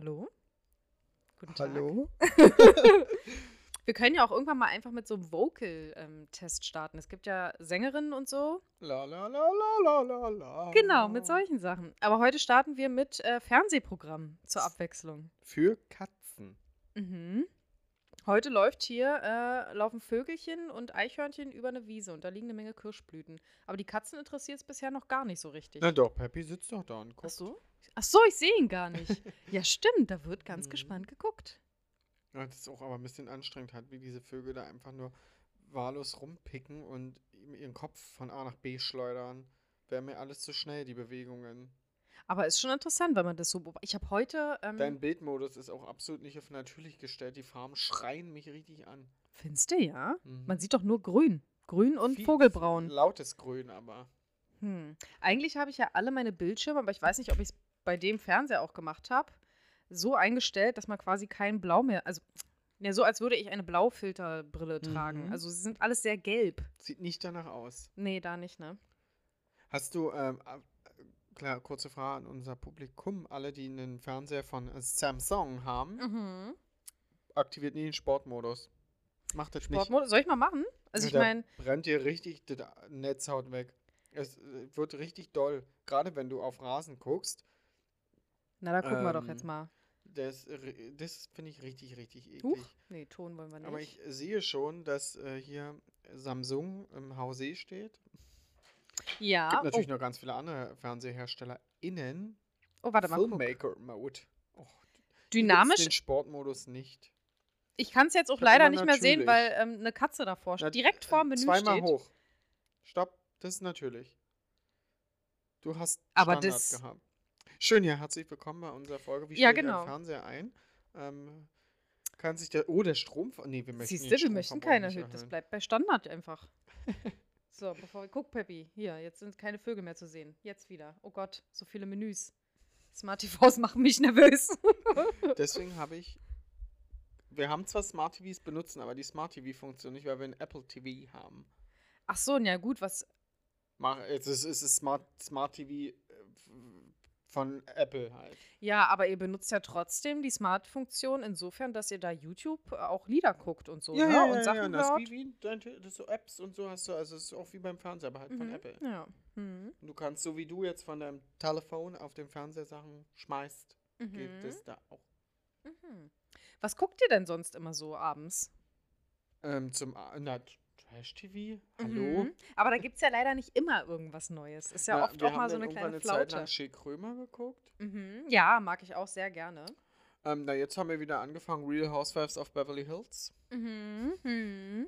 Hallo? Guten Tag. Hallo? Wir können ja auch irgendwann mal einfach mit so einem Vocal-Test starten. Es gibt ja Sängerinnen und so. La la la la la la la. Genau, mit solchen Sachen. Aber heute starten wir mit äh, Fernsehprogrammen zur Abwechslung. Für Katzen. Mhm. Heute läuft hier, äh, laufen Vögelchen und Eichhörnchen über eine Wiese und da liegen eine Menge Kirschblüten. Aber die Katzen interessiert es bisher noch gar nicht so richtig. Na doch, Peppy sitzt doch da und Ach guckt. so? Ach so, ich sehe ihn gar nicht. ja, stimmt, da wird ganz Mhm. gespannt geguckt. Ja, das ist auch aber ein bisschen anstrengend hat, wie diese Vögel da einfach nur wahllos rumpicken und ihren Kopf von A nach B schleudern. Wäre mir alles zu schnell, die Bewegungen. Aber ist schon interessant, wenn man das so beobachtet. Ich habe heute. Ähm, Dein Bildmodus ist auch absolut nicht auf natürlich gestellt. Die Farben schreien mich richtig an. Findest du, ja? Mhm. Man sieht doch nur grün. Grün und Viel- Vogelbraun. Lautes Grün aber. Hm. Eigentlich habe ich ja alle meine Bildschirme, aber ich weiß nicht, ob ich es bei dem Fernseher auch gemacht habe, so eingestellt, dass man quasi kein Blau mehr. Also, ja, so als würde ich eine Blaufilterbrille tragen. Mhm. Also, sie sind alles sehr gelb. Sieht nicht danach aus. Nee, da nicht, ne? Hast du, ähm, äh, klar, kurze Frage an unser Publikum. Alle, die einen Fernseher von äh, Samsung haben, Mhm. aktiviert nie den Sportmodus. Macht das nicht. Sportmodus. Soll ich mal machen? Also, ich meine, brennt dir richtig die Netzhaut weg. Es äh, wird richtig doll. Gerade wenn du auf Rasen guckst. Na, da gucken wir doch ähm, jetzt mal. Das, das finde ich richtig, richtig eklig. Huch. Nee, Ton wollen wir nicht. Aber ich sehe schon, dass äh, hier Samsung im Hause steht. ja. gibt natürlich oh, noch ganz viele andere FernseherherstellerInnen. oh, warte mal. Och, hier gibt's Dynamisch. Den Sportmodus nicht. Ich kann es jetzt auch leider nicht mehr sehen, weil ähm, eine Katze davor steht. Na, Direkt vor dem äh, Menü Zweimal steht. hoch. Stopp, das ist natürlich. Du hast Aber Standard das- gehabt. Schön, ja, herzlich willkommen bei unserer Folge. Wie Ja, genau. einen Fernseher ein? Ähm, kann sich der. Oh, der Strom. Nee, wir möchten Siehst den du, wir möchten keine erhöhen. Das bleibt bei Standard einfach. so, bevor wir. Guck, Peppi. Hier, jetzt sind keine Vögel mehr zu sehen. Jetzt wieder. Oh Gott, so viele Menüs. Smart TVs machen mich nervös. Deswegen habe ich. Wir haben zwar Smart TVs benutzen, aber die Smart TV funktioniert nicht, weil wir ein Apple TV haben. Ach so, ja gut, was. Mach, es ist, es ist Smart, Smart TV äh, von Apple halt. Ja, aber ihr benutzt ja trotzdem die Smart-Funktion insofern, dass ihr da YouTube äh, auch Lieder guckt und so, ne? und Sachen das ist hört. wie, wie dein, das so Apps und so hast du, also es ist auch wie beim Fernseher, aber halt von Mhm, Apple. Ja. Mhm. Und du kannst, so wie du jetzt von deinem Telefon auf dem Fernseher Sachen schmeißt, geht Mhm. das da auch. Mhm. Was guckt ihr denn sonst immer so abends? Ähm, zum, na, Trash-TV? Hallo? Mhm. Aber da gibt es ja leider nicht immer irgendwas Neues. Ist ja Na, oft auch mal so eine kleine Zeit Flaute. lang Schill Krömer geguckt. Mhm. Ja, mag ich auch sehr gerne. Ähm, na, jetzt haben wir wieder angefangen, Real Housewives of Beverly Hills. Mhm. Mhm.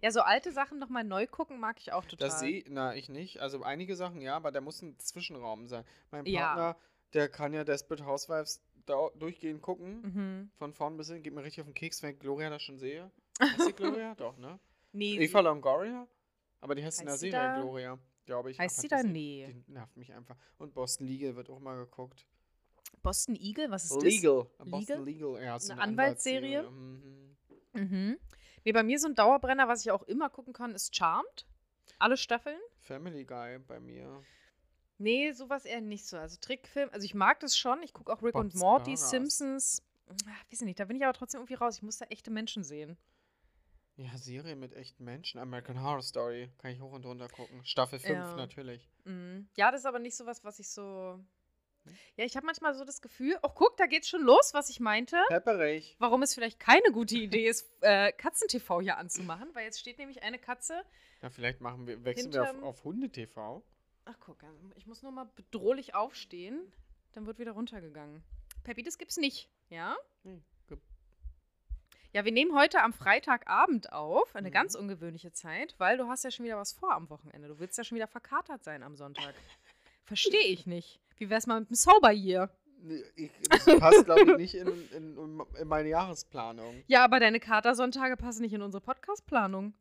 Ja, so alte Sachen nochmal neu gucken mag ich auch total. Das sehe, na, ich nicht. Also einige Sachen ja, aber da muss ein Zwischenraum sein. Mein Ja. Partner, der kann ja Desperate Housewives durchgehend gucken. Mhm. Von vorn bis hin, geht mir richtig auf den Keks, wenn ich Gloria das schon sehe. Heißt die Gloria? Doch, ne? Nee, Eva Longoria? Aber die heißt in der Serie da- Gloria, glaube ich. Heißt aber sie da? Nee. Die nervt mich einfach. Und Boston Legal wird auch mal geguckt. Boston Eagle, was ist Legal. Legal? Boston Legal. Ja, ist Eine eine Anwaltsserie? Mhm. das? Mhm. Nee, bei mir so ein Dauerbrenner, was ich auch immer gucken kann, ist Charmed. Alle Staffeln. Family Guy bei mir. Nee, sowas eher nicht so. Also Trickfilm, also ich mag das schon. Ich gucke auch Rick und Bob's Morty. Simpsons. Ach, weiß ich nicht, da bin ich aber trotzdem irgendwie raus. Ich muss da echte Menschen sehen. Ja, Serie mit echten Menschen. American Horror Story. Kann ich hoch und runter gucken. Staffel 5 Ja. natürlich. Mhm. Ja, das ist aber nicht so was, was ich so. Ja, ich habe manchmal so das Gefühl, oh, guck, da geht's schon los, was ich meinte. Pepperig. Warum es vielleicht keine gute Idee ist, äh, Katzen-TV hier anzumachen, weil jetzt steht nämlich eine Katze. Ja, vielleicht machen wir, wechseln wir Hinterm- auf, auf Hunde-TV. Ach, guck, ich muss nur mal bedrohlich aufstehen, dann wird wieder runtergegangen. Peppi, das gibt's nicht, ja? Ge- Ja, wir nehmen heute am Freitagabend auf, eine Mhm. ganz ungewöhnliche Zeit, weil du hast ja schon wieder was vor am Wochenende. Du willst ja schon wieder verkatert sein am Sonntag. Verstehe ich nicht. Wie wär's mal mit dem Sober ich, das passt, glaube ich, nicht in, in, in meine Jahresplanung. Ja, aber deine Katersonntage passen nicht in unsere Podcastplanung.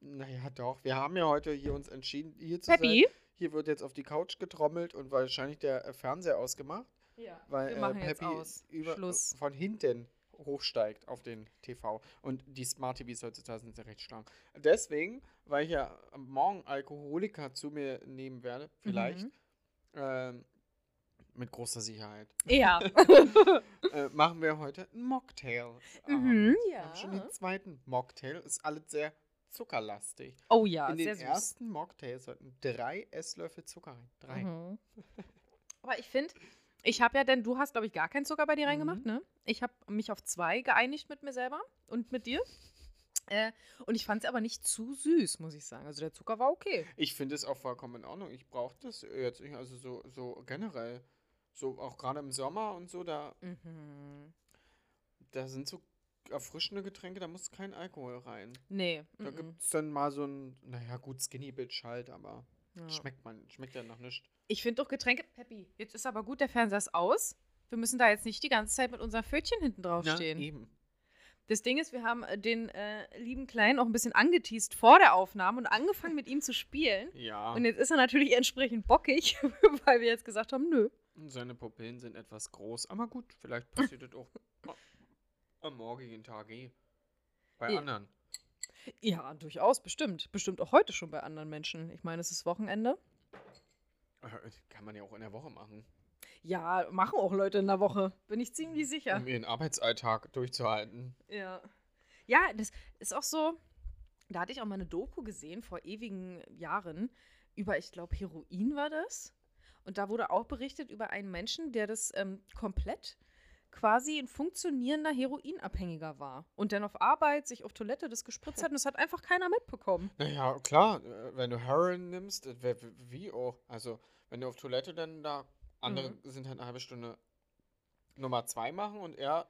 Naja, doch. Wir haben ja heute hier uns entschieden, hier zu Peppi? sein. Hier wird jetzt auf die Couch getrommelt und wahrscheinlich der äh, Fernseher ausgemacht, Ja, weil wir äh, machen jetzt Peppy aus. über, Schluss. von hinten hochsteigt auf den TV. Und die Smart TVs heutzutage sind ja recht stark. Deswegen, weil ich ja am morgen Alkoholiker zu mir nehmen werde, vielleicht, Mhm. ähm, mit großer Sicherheit. Ja. äh, machen wir heute einen Mocktail. Mhm, Wir haben schon den zweiten Mocktail. Ist alles sehr zuckerlastig. oh ja, In sehr den süß. ersten Mocktail sollten drei Esslöffel Zucker rein. Drei. Mhm. Aber ich finde, ich habe ja, denn du hast, glaube ich, gar keinen Zucker bei dir Mhm. reingemacht, ne? Ich habe mich auf zwei geeinigt mit mir selber und mit dir. Äh, und ich fand es aber nicht zu süß, muss ich sagen. Also der Zucker war okay. Ich finde es auch vollkommen in Ordnung. Ich brauche das jetzt nicht. Also so, so generell. So auch gerade im Sommer und so, da, Mhm. da sind so erfrischende Getränke, da muss kein Alkohol rein. Nee. Da mhm. gibt es dann mal so ein, naja, gut, Skinny Bitch halt, aber Ja. schmeckt man, schmeckt ja noch nicht. Ich finde doch Getränke, Peppi, jetzt ist aber gut, der Fernseher ist aus. Wir müssen da jetzt nicht die ganze Zeit mit unserem Pfötchen hinten drauf Ja, eben. Das Ding ist, wir haben äh, den äh, lieben Kleinen auch ein bisschen angeteased vor der Aufnahme und angefangen mit ihm zu spielen. Ja. Und jetzt ist er natürlich entsprechend bockig, weil wir jetzt gesagt haben, nö. Seine Pupillen sind etwas groß, aber gut, vielleicht passiert das auch am morgigen Tag eh. Bei Ja. anderen. Ja, durchaus, bestimmt. Bestimmt auch heute schon bei anderen Menschen. Ich meine, es ist Wochenende. Kann man ja auch in der Woche machen, Ja, machen auch Leute in der Woche. Bin ich ziemlich sicher. um ihren Arbeitsalltag durchzuhalten. Ja. Ja, das ist auch so. Da hatte ich auch mal eine Doku gesehen vor ewigen Jahren über, ich glaube, Heroin war das. Und da wurde auch berichtet über einen Menschen, der das ähm, komplett quasi ein funktionierender Heroinabhängiger war. Und dann auf Arbeit sich auf Toilette das gespritzt hat und das hat einfach keiner mitbekommen. Naja, klar, äh, wenn du Heroin nimmst, äh, wie auch. Also, wenn du auf Toilette dann da, andere Mhm. sind halt eine halbe Stunde Nummer zwei machen und er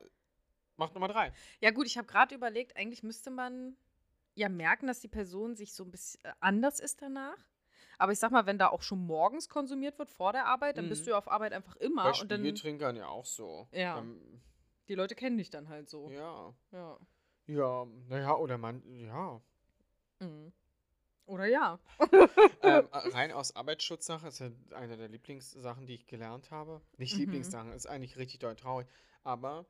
macht Nummer drei. Ja, gut, ich habe gerade überlegt, eigentlich müsste man ja merken, dass die Person sich so ein bisschen äh, anders ist danach. Aber ich sag mal, wenn da auch schon morgens konsumiert wird vor der Arbeit, dann bist Mhm. du ja auf Arbeit einfach immer. Bei und dann Spiegeltrinkern ja auch so. Ja. Ähm, die Leute kennen dich dann halt so. ja. Ja. Ja, naja, oder man, ja. Mhm. Oder ja. ähm, äh, rein aus Arbeitsschutzsache ist ja eine der Lieblingssachen, die ich gelernt habe. Nicht Mhm. Lieblingssachen, ist eigentlich richtig doll traurig. Aber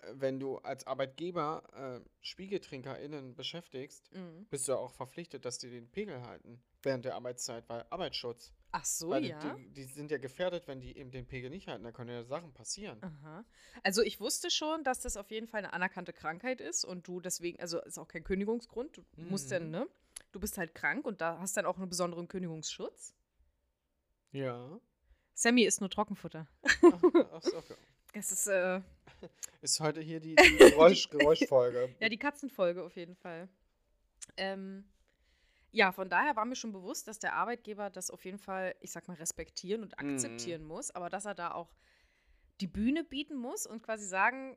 äh, wenn du als Arbeitgeber äh, SpiegeltrinkerInnen beschäftigst, Mhm. bist du ja auch verpflichtet, dass die den Pegel halten während der Arbeitszeit, weil Arbeitsschutz. Ach so, weil ja. die, die sind ja gefährdet, wenn die eben den Pegel nicht halten. Da können ja Sachen passieren. Aha. Also ich wusste schon, dass das auf jeden Fall eine anerkannte Krankheit ist und du deswegen, also ist auch kein Kündigungsgrund. Du musst dann, Mhm. ne? Du bist halt krank und da hast dann auch einen besonderen Kündigungsschutz. Ja. Sammy ist nur Trockenfutter. Ach, ach so, okay. Das ist, äh, Ist heute hier die, die Geräusch, Geräuschfolge. Ja, die Katzenfolge auf jeden Fall. Ähm, ja, von daher war mir schon bewusst, dass der Arbeitgeber das auf jeden Fall, ich sag mal, respektieren und Mhm. akzeptieren muss, aber dass er da auch die Bühne bieten muss und quasi sagen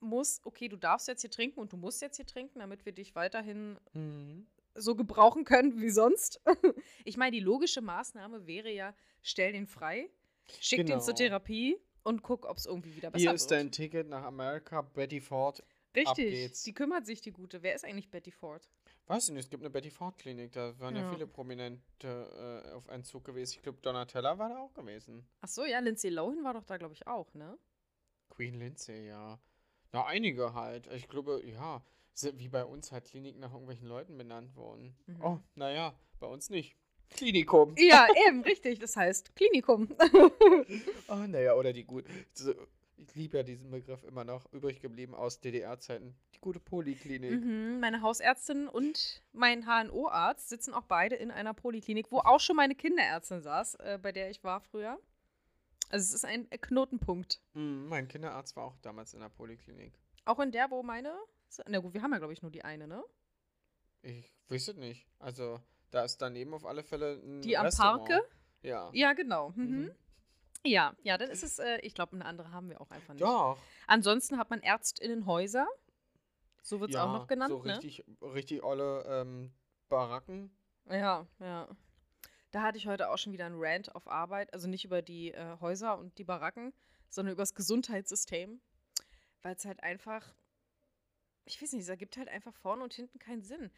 muss, okay, du darfst jetzt hier trinken und du musst jetzt hier trinken, damit wir dich weiterhin Mhm. so gebrauchen können wie sonst. ich meine, die logische Maßnahme wäre ja, stell den frei, schick den zur Genau. Therapie und guck, ob es irgendwie wieder besser Hier wird. ist dein Ticket nach Amerika, Betty Ford. Richtig, die kümmert sich, die Gute. Wer ist eigentlich Betty Ford? Weiß ich nicht, es gibt eine Betty Ford Klinik, da waren ja, Ja. viele Prominente äh, auf einen Zug gewesen. Ich glaube, Donatella war da auch gewesen. Ach so, ja, Lindsay Lohan war doch da, glaube ich, auch, ne? Queen Lindsay, ja. Na, einige halt. Ich glaube, ja, wie bei uns halt Kliniken nach irgendwelchen Leuten benannt worden. Mhm. Oh, naja, bei uns nicht. Klinikum. Ja, eben, richtig. Das heißt Klinikum. Oh, naja, oder die gut. Ich liebe ja diesen Begriff immer noch. Übrig geblieben aus DDR-Zeiten. Die gute Poliklinik. mhm, meine Hausärztin und mein HNO-Arzt sitzen auch beide in einer Poliklinik, wo auch schon meine Kinderärztin saß, äh, bei der ich war früher. Also es ist ein Knotenpunkt. Mhm, mein Kinderarzt war auch damals in der Poliklinik. Auch in der, wo meine. Na gut, wir haben ja, glaube ich, nur die eine, ne? Ich es nicht. Also, da ist daneben auf alle Fälle ein Die am Restaurant. Parke? Ja. Ja, genau. Mhm. Mhm. Ja, ja, dann ist es, äh, ich glaube, eine andere haben wir auch einfach nicht. Doch. Ansonsten hat man Ärztinnenhäuser. So wird es ja, auch noch genannt, So ne? richtig, richtig olle ähm, Baracken. Ja, ja. Da hatte ich heute auch schon wieder einen Rant auf Arbeit. Also nicht über die äh, Häuser und die Baracken, sondern über das Gesundheitssystem. Weil es halt einfach, ich weiß nicht, es ergibt halt einfach vorne und hinten keinen Sinn.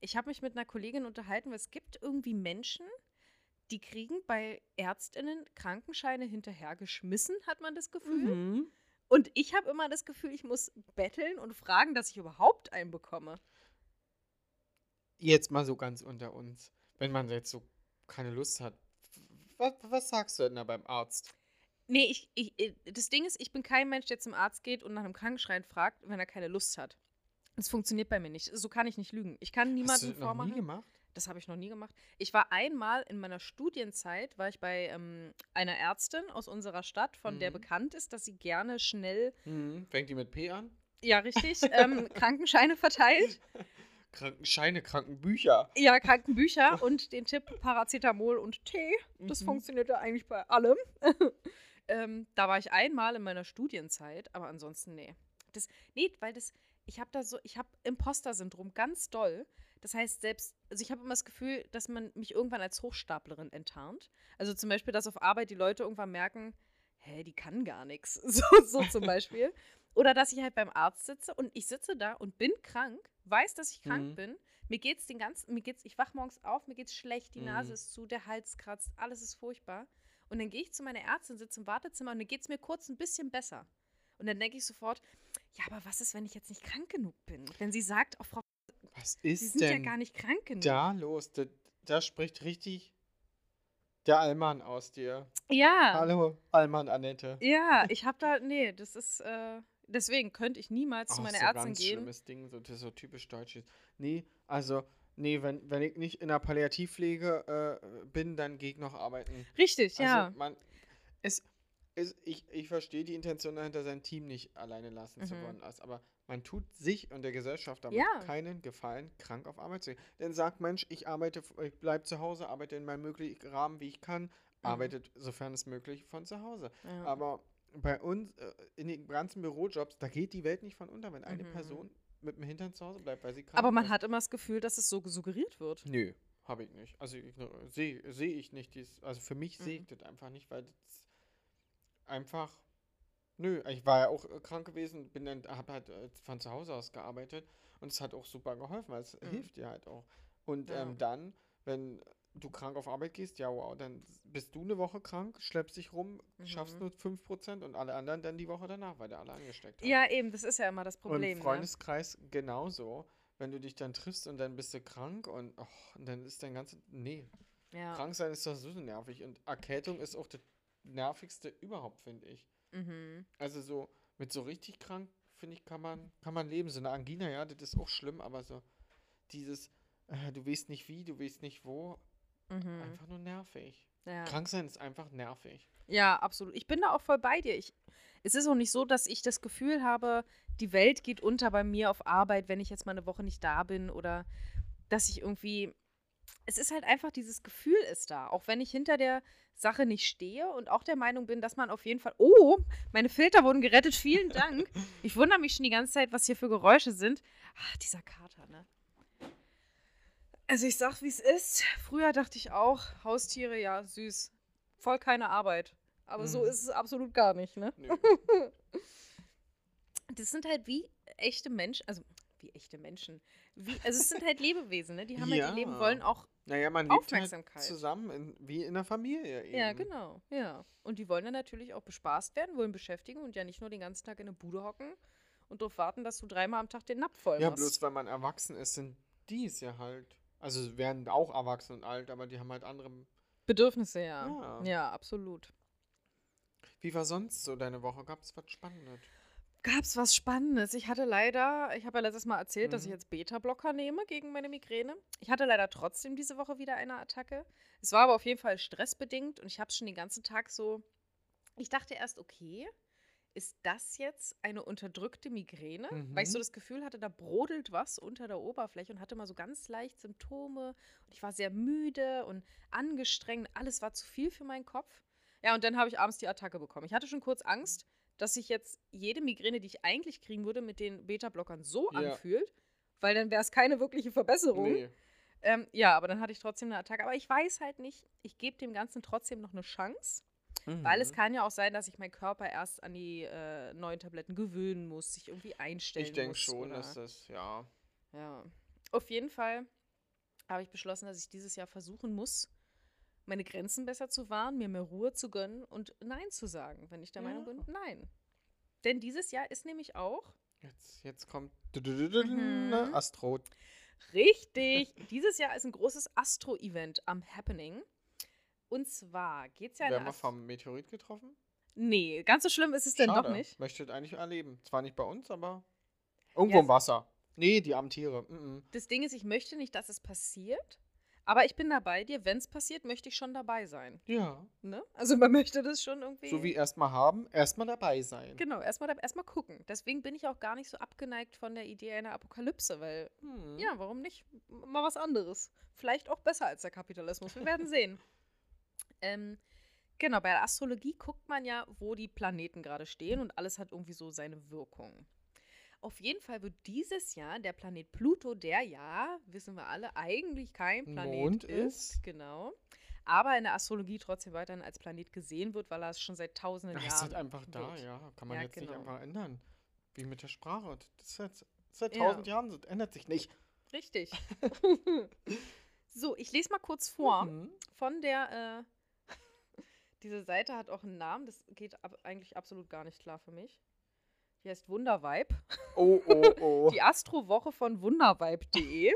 Ich habe mich mit einer Kollegin unterhalten, weil es gibt irgendwie Menschen, die kriegen bei Ärztinnen Krankenscheine hinterhergeschmissen, hat man das Gefühl. Mhm. Und ich habe immer das Gefühl, ich muss betteln und fragen, dass ich überhaupt einen bekomme. Jetzt mal so ganz unter uns. Wenn man jetzt so keine Lust hat. Was, was sagst du denn da beim Arzt? Nee, ich, ich, äh, das Ding ist, ich bin kein Mensch, der zum Arzt geht und nach einem Krankenschrein fragt, wenn er keine Lust hat. Das funktioniert bei mir nicht. So kann ich nicht lügen. Ich kann Hast du das noch vormachen. nie gemacht? Das habe ich noch nie gemacht. Ich war einmal in meiner Studienzeit, war ich bei ähm, einer Ärztin aus unserer Stadt, von der Mhm. bekannt ist, dass sie gerne schnell, Mhm. Fängt die mit P an? ja richtig, ähm, Krankenscheine verteilt. Krankenscheine, Krankenbücher. Ja, Krankenbücher und den Tipp Paracetamol und Tee. Das Mhm. funktioniert ja eigentlich bei allem. ähm, da war ich einmal in meiner Studienzeit, aber ansonsten nee. Das, nee, weil das, ich habe da so, ich habe Imposter-Syndrom ganz doll. Das heißt, selbst, also ich habe immer das Gefühl, dass man mich irgendwann als Hochstaplerin enttarnt. Also zum Beispiel, dass auf Arbeit die Leute irgendwann merken, hä, die kann gar nichts. So, so zum Beispiel. Oder dass ich halt beim Arzt sitze und ich sitze da und bin krank, weiß, dass ich krank Mhm. bin. Mir geht's den ganzen, mir geht's, ich wach morgens auf, mir geht's schlecht, die Nase Mhm. ist zu, der Hals kratzt, alles ist furchtbar. Und dann gehe ich zu meiner Ärztin, sitze im Wartezimmer und dann geht's mir kurz ein bisschen besser. Und dann denke ich sofort, ja, aber was ist, wenn ich jetzt nicht krank genug bin? Wenn sie sagt, oh, Frau, Was ist sind ja denn gar nicht krank genug. da los? Da, da spricht richtig der Allmann aus dir. Ja. Hallo, Allmann Annette. Ja, ich habe da, nee, das ist, äh, deswegen könnte ich niemals zu Auch meiner so Ärztin ganz gehen. schlimmes Ding, so, das ist so typisch deutsch ist. Nee, also, nee, wenn, wenn ich nicht in der Palliativpflege äh, bin, dann gehe ich noch arbeiten. Richtig, Also, ja. man, es, es, ich, ich verstehe die Intention dahinter, sein Team nicht alleine lassen zu Mhm. wollen. Also, Aber man tut sich und der Gesellschaft damit Ja. keinen Gefallen, krank auf Arbeit zu gehen. Denn sagt, Mensch, ich arbeite, ich bleibe zu Hause, arbeite in meinem möglichen Rahmen, wie ich kann, arbeitet, sofern es möglich, von zu Hause. ja. Aber bei uns, äh, in den ganzen Bürojobs, da geht die Welt nicht von unter, wenn eine Mhm. Person mit dem Hintern zu Hause bleibt, weil sie krank Aber man ist. hat immer das Gefühl, dass es so suggeriert wird. Nö, habe ich nicht. Also sehe seh ich nicht. Dies, also für mich sehe Mhm. ich das einfach nicht, weil das einfach. Nö, ich war ja auch äh, krank gewesen, bin dann, habe halt äh, von zu Hause aus gearbeitet und es hat auch super geholfen, weil es Mhm. hilft dir halt auch. Und Ja. ähm, dann, wenn du krank auf Arbeit gehst, ja wow, dann bist du eine Woche krank, schleppst dich rum, schaffst Mhm. nur 5% und alle anderen dann die Woche danach, weil der alle angesteckt hat. Ja, eben, das ist ja immer das Problem. Und Freundeskreis genauso. Wenn du dich dann triffst und dann bist du krank und, och, und dann ist dein ganzes. Nee, ne? Ja. krank sein ist doch so nervig. Und Erkältung ist auch das nervigste überhaupt, finde ich. Mhm. Also so, mit so richtig krank, finde ich, kann man, kann man leben. So eine Angina, ja, das ist auch schlimm, aber so dieses, äh, du weißt nicht wie, du weißt nicht wo, Mhm. einfach nur nervig. Ja. Krank sein ist einfach nervig. ja, absolut. Ich bin da auch voll bei dir. Ich, es ist auch nicht so, dass ich das Gefühl habe, die Welt geht unter bei mir auf Arbeit, wenn ich jetzt mal eine Woche nicht da bin oder dass ich irgendwie. Es ist halt einfach, dieses Gefühl ist da. Auch wenn ich hinter der Sache nicht stehe und auch der Meinung bin, dass man auf jeden Fall. Oh, meine Filter wurden gerettet. Vielen Dank. Ich wundere mich schon die ganze Zeit, was hier für Geräusche sind. Ach, dieser Kater, ne? Also ich sag, wie es ist. Früher dachte ich auch, Haustiere, ja, süß. Voll keine Arbeit. Aber so Mhm. ist es absolut gar nicht, ne? Nö. Das sind halt wie echte Menschen, also wie echte Menschen. Wie, also es sind halt Lebewesen, ne? Die haben halt ihr Leben, Ja. wollen auch. Naja, man lebt halt Aufmerksamkeit. zusammen, in, wie in einer Familie eben. Ja, genau. Ja. Und die wollen dann natürlich auch bespaßt werden, wollen beschäftigen und ja nicht nur den ganzen Tag in der Bude hocken und darauf warten, dass du dreimal am Tag den Napf voll Ja, machst. bloß weil man erwachsen ist, sind die es ja halt. Also werden auch erwachsen und alt, aber die haben halt andere. Bedürfnisse, ja. Ja. Ja, absolut. Wie war sonst so deine Woche? Gab es was Spannendes? Gab's was Spannendes? Ich hatte leider, ich habe ja letztes Mal erzählt, dass ich Mhm. jetzt Beta-Blocker nehme gegen meine Migräne. Ich hatte leider trotzdem diese Woche wieder eine Attacke. Es war aber auf jeden Fall stressbedingt und ich habe es schon den ganzen Tag so. Ich dachte erst, okay, ist das jetzt eine unterdrückte Migräne? Weil ich so Mhm. das Gefühl hatte, da brodelt was unter der Oberfläche und hatte mal so ganz leicht Symptome. Und ich war sehr müde und angestrengt. Alles war zu viel für meinen Kopf. Ja, und dann habe ich abends die Attacke bekommen. Ich hatte schon kurz Angst, dass sich jetzt jede Migräne, die ich eigentlich kriegen würde, mit den Beta-Blockern so Ja. anfühlt, weil dann wäre es keine wirkliche Verbesserung. Nee. Ähm, ja, aber dann hatte ich trotzdem eine Attacke. Aber ich weiß halt nicht, ich gebe dem Ganzen trotzdem noch eine Chance. Weil es Mhm. kann ja auch sein, dass sich mein Körper erst an die äh, neuen Tabletten gewöhnen muss, sich irgendwie einstellen Ich denke muss. schon, oder- dass das, ja. Ja. Auf jeden Fall habe ich beschlossen, dass ich dieses Jahr versuchen muss, meine Grenzen besser zu wahren, mir mehr Ruhe zu gönnen und Nein zu sagen, wenn ich der Meinung Ja. bin, nein. Denn dieses Jahr ist nämlich auch, Jetzt, jetzt kommt Mhm. Astro. richtig, dieses Jahr ist ein großes Astro-Event am Happening. Und zwar geht es ja Werden wir vom Meteorit getroffen? Nee, ganz so schlimm ist es denn doch nicht. Möchtet eigentlich erleben. Zwar nicht bei uns, aber irgendwo Ja, im Wasser. Nee, die armen Tiere. Mm Das Ding ist, ich möchte nicht, dass es passiert, aber ich bin da bei dir. Wenn es passiert, möchte ich schon dabei sein. Ja. Ne? Also man möchte das schon irgendwie. So wie erstmal haben, erstmal dabei sein. Genau, erstmal erstmal gucken. Deswegen bin ich auch gar nicht so abgeneigt von der Idee einer Apokalypse, weil, Hm. ja, warum nicht? Mal was anderes. Vielleicht auch besser als der Kapitalismus. Wir werden sehen. ähm, genau, bei der Astrologie guckt man ja, wo die Planeten gerade stehen und alles hat irgendwie so seine Wirkung. Auf jeden Fall wird dieses Jahr der Planet Pluto, der ja, wissen wir alle, eigentlich kein Planet Mond ist, ist. genau, aber in der Astrologie trotzdem weiterhin als Planet gesehen wird, weil er es schon seit tausenden Jahren ist halt einfach da, wird. ja. Kann man Ja, jetzt nicht genau. einfach ändern. Wie mit der Sprache. Das ist jetzt seit Ja. tausend Jahren, das ändert sich nicht. Richtig. so, ich lese mal kurz vor Mhm. von der. Äh, diese Seite hat auch einen Namen, das geht ab, eigentlich absolut gar nicht klar für mich. Die heißt Wundervibe. Oh, oh, oh. Die Astrowoche von wundervibe.de.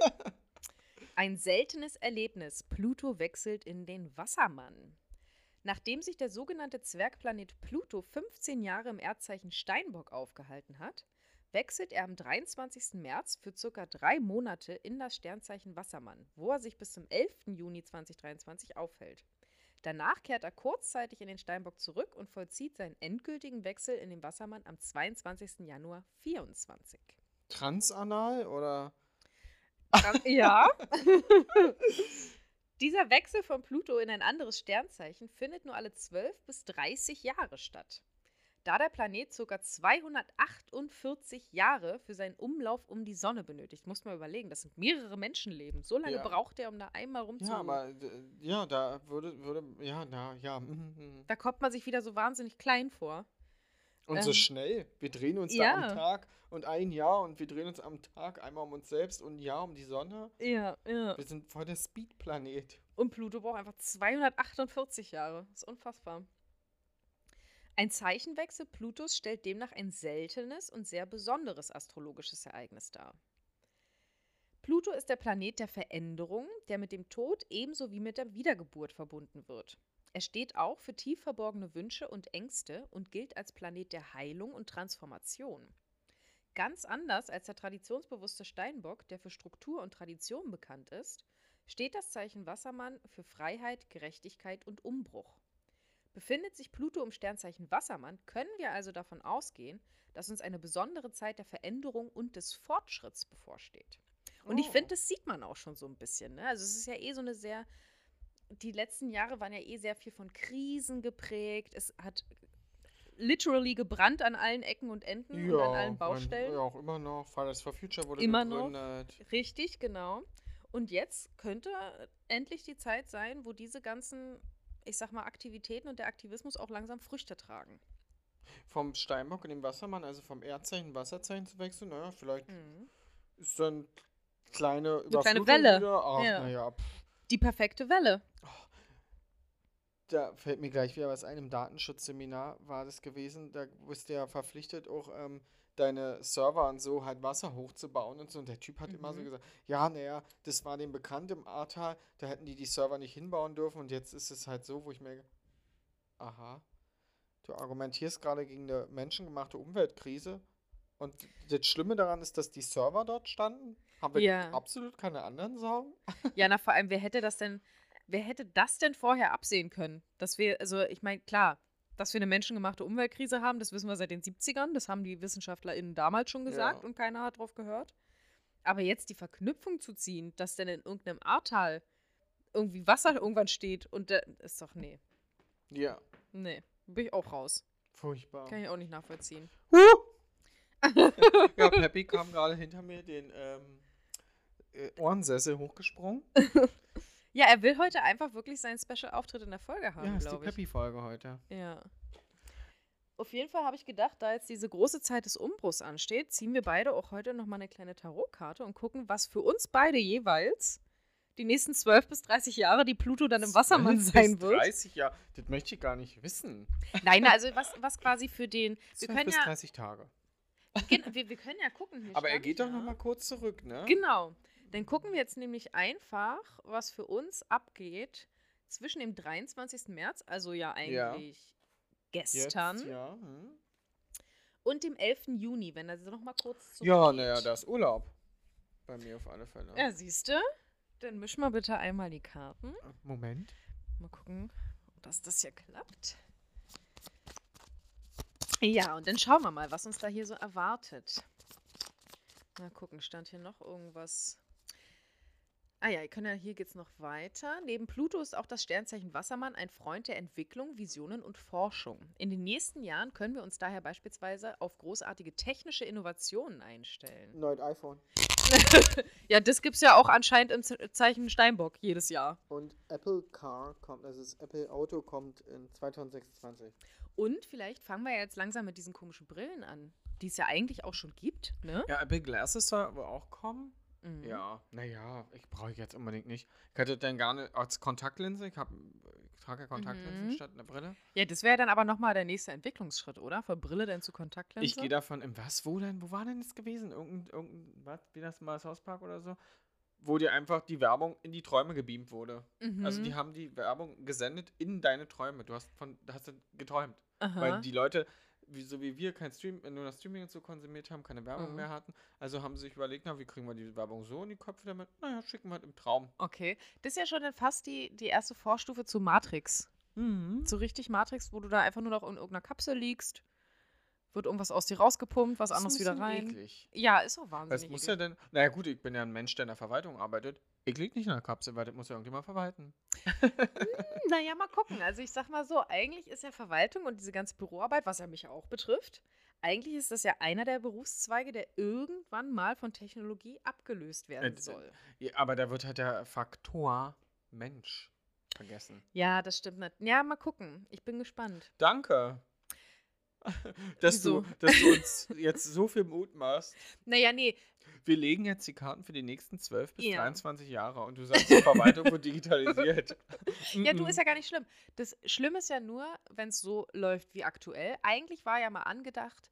Ein seltenes Erlebnis. Pluto wechselt in den Wassermann. Nachdem sich der sogenannte Zwergplanet Pluto 15 Jahre im Erdzeichen Steinbock aufgehalten hat, wechselt er am 23. März für circa drei Monate in das Sternzeichen Wassermann, wo er sich bis zum 11. Juni 2023 aufhält. Danach kehrt er kurzzeitig in den Steinbock zurück und vollzieht seinen endgültigen Wechsel in den Wassermann am 22. Januar 24. Transanal oder? ja. Dieser Wechsel von Pluto in ein anderes Sternzeichen findet nur alle 12 bis 30 Jahre statt. Da der Planet ca. 248 Jahre für seinen Umlauf um die Sonne benötigt, muss man überlegen, das sind mehrere Menschenleben. So lange Ja. braucht er, um da einmal rumzu... Ja, aber äh, ja, da würde, würde, ja, na, ja. mhm, mhm. Da kommt man sich wieder so wahnsinnig klein vor. Und so Ähm, schnell. Wir drehen uns ja. da am Tag und ein Jahr und wir drehen uns am Tag einmal um uns selbst und ein Jahr um die Sonne. Ja, ja. Wir sind voll der Speed-Planet. Und Pluto braucht einfach 248 Jahre. Das ist unfassbar. Ein Zeichenwechsel Plutos stellt demnach ein seltenes und sehr besonderes astrologisches Ereignis dar. Pluto ist der Planet der Veränderung, der mit dem Tod ebenso wie mit der Wiedergeburt verbunden wird. Er steht auch für tief verborgene Wünsche und Ängste und gilt als Planet der Heilung und Transformation. Ganz anders als der traditionsbewusste Steinbock, der für Struktur und Tradition bekannt ist, steht das Zeichen Wassermann für Freiheit, Gerechtigkeit und Umbruch. Befindet sich Pluto im Sternzeichen Wassermann, können wir also davon ausgehen, dass uns eine besondere Zeit der Veränderung und des Fortschritts bevorsteht. Und ich Oh. finde, das sieht man auch schon so ein bisschen. Ne? Also es ist ja eh so eine sehr, die letzten Jahre waren ja eh sehr viel von Krisen geprägt. Es hat literally gebrannt an allen Ecken und Enden und an allen mein- Baustellen. Ja, auch immer noch. Fridays for Future wurde Immer noch. gegründet. Richtig, genau. Und jetzt könnte endlich die Zeit sein, wo diese ganzen, ich sag mal, Aktivitäten und der Aktivismus auch langsam Früchte tragen. Vom Steinbock in den Wassermann, also vom Erdzeichen Wasserzeichen zu wechseln, naja, vielleicht Mhm. ist dann kleine kleine Überflutung Welle. Wieder. Ach, Ja. naja. Die perfekte Welle. Da fällt mir gleich wieder was ein. Im Datenschutzseminar war das gewesen. Da bist du ja verpflichtet, auch ähm, deine Server und so halt Wasser hochzubauen und so. Und der Typ hat immer so Mhm. gesagt: Ja, naja, das war dem bekannt im Ahrtal. Da hätten die die Server nicht hinbauen dürfen. Und jetzt ist es halt so, wo ich merke: Aha, du argumentierst gerade gegen eine menschengemachte Umweltkrise. Und das Schlimme daran ist, dass die Server dort standen. Haben wir Ja. absolut keine anderen Sorgen? Ja, na vor allem, wer hätte das denn, wer hätte das denn vorher absehen können? Dass wir, also ich meine, klar, dass wir eine menschengemachte Umweltkrise haben, das wissen wir seit den 70ern, das haben die WissenschaftlerInnen damals schon gesagt Ja. und keiner hat drauf gehört. Aber jetzt die Verknüpfung zu ziehen, dass denn in irgendeinem Ahrtal irgendwie Wasser irgendwann steht und da, ist doch, nee, Ja, nee, bin ich auch raus. furchtbar. Kann ich auch nicht nachvollziehen. Ja, Peppy kam gerade hinter mir den ähm, äh, Ohrensessel hochgesprungen. Ja, er will heute einfach wirklich seinen Special-Auftritt in der Folge Ja, haben, ist die glaube ich. Peppy-Folge heute. Ja. Auf jeden Fall habe ich gedacht, da jetzt diese große Zeit des Umbruchs ansteht, ziehen wir beide auch heute nochmal eine kleine Tarotkarte und gucken, was für uns beide jeweils die nächsten 12 bis 30 Jahre die Pluto dann im Wassermann 12 sein wird. 30 Jahre. Das möchte ich gar nicht wissen. Nein, also was, was quasi für den. Wir 12 können bis ja, 30 Tage. wir, wir können ja gucken. Aber er geht doch ja. noch mal kurz zurück, ne? Genau. Dann gucken wir jetzt nämlich einfach, was für uns abgeht zwischen dem 23. März, also ja Ja. eigentlich gestern. Jetzt, ja. Hm. Und dem 11. Juni, wenn er noch mal kurz Ja, zurückgeht. naja, da ist Urlaub. Bei mir auf alle Fälle. Ja, siehst du? Dann misch mal bitte einmal die Karten. Moment. Mal gucken, dass das hier klappt. Ja, und dann schauen wir mal, was uns da hier so erwartet. Mal gucken, stand hier noch irgendwas? Ah ja, ihr könnt ja, hier geht es noch weiter. Neben Pluto ist auch das Sternzeichen Wassermann ein Freund der Entwicklung, Visionen und Forschung. In den nächsten Jahren können wir uns daher beispielsweise auf großartige technische Innovationen einstellen. Neues iPhone. Ja, das gibt es ja auch anscheinend im Zeichen Steinbock jedes Jahr. Und Apple Car kommt, also das Apple Auto kommt in 2026. Und vielleicht fangen wir jetzt langsam mit diesen komischen Brillen an, die es ja eigentlich auch schon gibt, ne? Ja, Apple Glasses soll aber auch kommen. Mhm. Ja, naja, ich brauche ich jetzt unbedingt nicht. Ich hätte dann gerne als Kontaktlinse, ich, hab, ich trage ja Kontaktlinsen Mhm. statt einer Brille. Ja, das wäre dann aber nochmal der nächste Entwicklungsschritt, oder? Von Brille dann zu Kontaktlinse? Ich gehe davon, im was, wo denn, wo war denn das gewesen? Irgendein, irgendein was, wie das mal das Hauspark oder so? Wo dir einfach die Werbung in die Träume gebeamt wurde. Mhm. Also die haben die Werbung gesendet in deine Träume. Du hast von, hast du geträumt. Aha. Weil die Leute, wie, so wie wir, kein Stream, nur das Streaming und so konsumiert haben, keine Werbung Mhm. mehr hatten. Also haben sie sich überlegt, na, wie kriegen wir die Werbung so in die Köpfe damit? Naja, schicken wir halt im Traum. Okay, das ist ja schon dann fast die, die erste Vorstufe zu Matrix. Mhm. Zu richtig Matrix, wo du da einfach nur noch in irgendeiner Kapsel liegst, wird irgendwas aus dir rausgepumpt, was anderes wieder rein. Eklig. Ja, ist auch Was wahnsinnig. muss ja denn? Naja, gut, ich bin ja ein Mensch, der in der Verwaltung arbeitet. Ich lieg nicht in der Kapsel, weil das muss ja irgendjemand verwalten. Naja, mal gucken. Also ich sag mal so, eigentlich ist ja Verwaltung und diese ganze Büroarbeit, was ja mich auch betrifft, eigentlich ist das ja einer der Berufszweige, der irgendwann mal von Technologie abgelöst werden Äh, soll. Ja, aber da wird halt der Faktor Mensch vergessen. Ja, das stimmt nicht. Ja, mal gucken. Ich bin gespannt. Danke. Dass Wieso? du, dass du uns jetzt so viel Mut machst. Naja, nee. Wir legen jetzt die Karten für die nächsten 12 bis Ja. 23 Jahre und du sagst, die Verwaltung wird digitalisiert. Ja, du ist ja gar nicht schlimm. Das Schlimme ist ja nur, wenn es so läuft wie aktuell. Eigentlich war ja mal angedacht,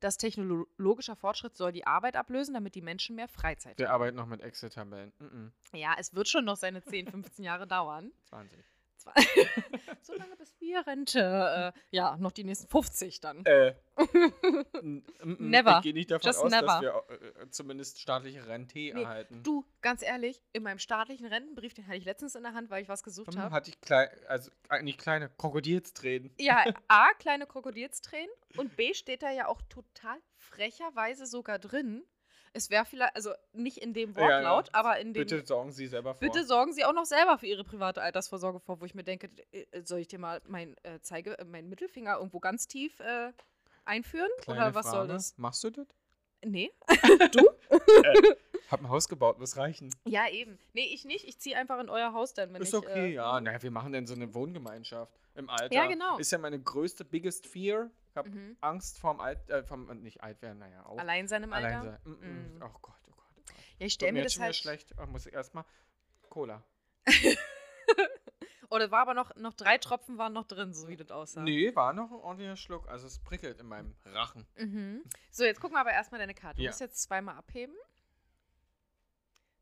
dass technologischer Fortschritt soll die Arbeit ablösen, damit die Menschen mehr Freizeit Wir haben. arbeiten noch mit Excel-Tabellen. Mhm. Ja, es wird schon noch seine 10, 15 Jahre dauern. 20. So lange bis wir Rente. Äh, ja, noch die nächsten 50 dann. Äh. Never. Ich gehe nicht davon Just aus, dass never. wir äh, zumindest staatliche Rente erhalten. Du, ganz ehrlich, in meinem staatlichen Rentenbrief, den hatte ich letztens in der Hand, weil ich was gesucht Hm, habe. hatte ich klein, also äh, nicht kleine, Krokodilstränen. Ja, A, kleine Krokodilstränen und B steht da ja auch total frecherweise sogar drin. Es wäre vielleicht, also nicht in dem Ja, ja. Wortlaut, aber in dem. Bitte sorgen Sie selber vor. Bitte sorgen Sie auch noch selber für Ihre private Altersvorsorge vor, wo ich mir denke, äh, soll ich dir mal mein äh, Zeige, äh, meinen Mittelfinger irgendwo ganz tief äh, einführen? Kleine Oder was Frage. soll das? Machst du das? Nee. Hab ein Haus gebaut, muss reichen. Ja, eben. Nee, ich nicht. Ich ziehe einfach in euer Haus dann, wenn Ist ich. okay, äh, ja. Naja, wir machen dann so eine Wohngemeinschaft im Alter. Ja, genau. Ist ja meine größte, biggest fear. Ich habe Mhm. Angst vorm Alt, äh, vom, äh, nicht alt werden, naja, auch. Allein sein im Alter. Allein sein. Mm, mm. Mhm. Oh Gott, oh Gott, oh Gott. Ja, ich stelle mir das halt. schlecht. Oh, muss ich erstmal Cola. Oder war aber noch, noch drei Tropfen waren noch drin, so wie das aussah. Nee, war noch ein ordentlicher Schluck. Also es prickelt in meinem Rachen. Mhm. So, jetzt gucken wir aber erstmal deine Karte. Du Ja. musst jetzt zweimal abheben.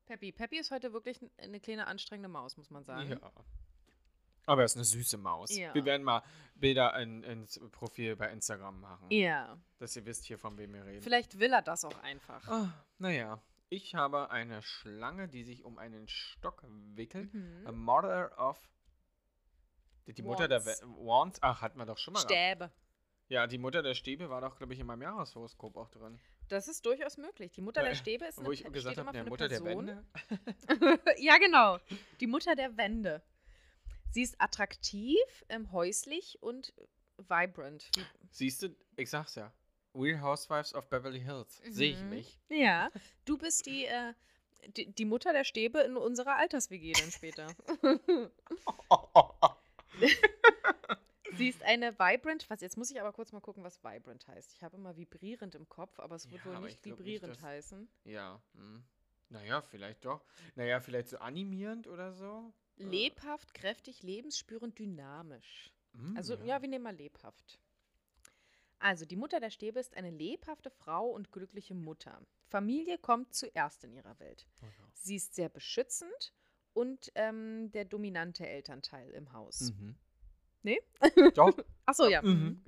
Peppi. Peppi ist heute wirklich eine kleine anstrengende Maus, muss man sagen. Ja. Aber er ist eine süße Maus. Ja. Wir werden mal Bilder in, ins Profil bei Instagram machen. Ja. Dass ihr wisst hier, von wem wir reden. Vielleicht will er das auch einfach. Ah, naja, ich habe eine Schlange, die sich um einen Stock wickelt. Mhm. A Mother of. Die, die Mutter der Wands. Ach, hatten wir doch schon mal. gehabt. Stäbe. Ja, die Mutter der Stäbe war doch, glaube ich, in meinem Jahreshoroskop auch drin. Das ist durchaus möglich. Die Mutter der Stäbe ist eine, Wo ich gesagt habe, der eine Mutter der Person. Wände. ja, genau. Die Mutter der Wände. Sie ist attraktiv, ähm, häuslich und vibrant. Siehst du, ich sag's ja. Real Housewives of Beverly Hills. Sehe ich Mhm. mich. Ja, du bist die, äh, die, die Mutter der Stäbe in unserer Alters-WG dann später. Sie ist eine Vibrant, was jetzt muss ich aber kurz mal gucken, was Vibrant heißt. Ich habe immer vibrierend im Kopf, aber es wird Ja, wohl nicht ich glaub nicht, vibrierend dass- heißen. ja. Hm. Naja, vielleicht doch. Naja, vielleicht so animierend oder so. Äh, Lebhaft, kräftig, lebensspürend, dynamisch. hm, Also, ja, wir nehmen mal lebhaft. Also, die Mutter der Stäbe ist eine lebhafte Frau und glückliche Mutter. Familie kommt zuerst in ihrer Welt. Oh ja. Sie ist sehr beschützend und ähm, der dominante Elternteil im Haus. Mhm. Doch. Achso, ja. Mhm.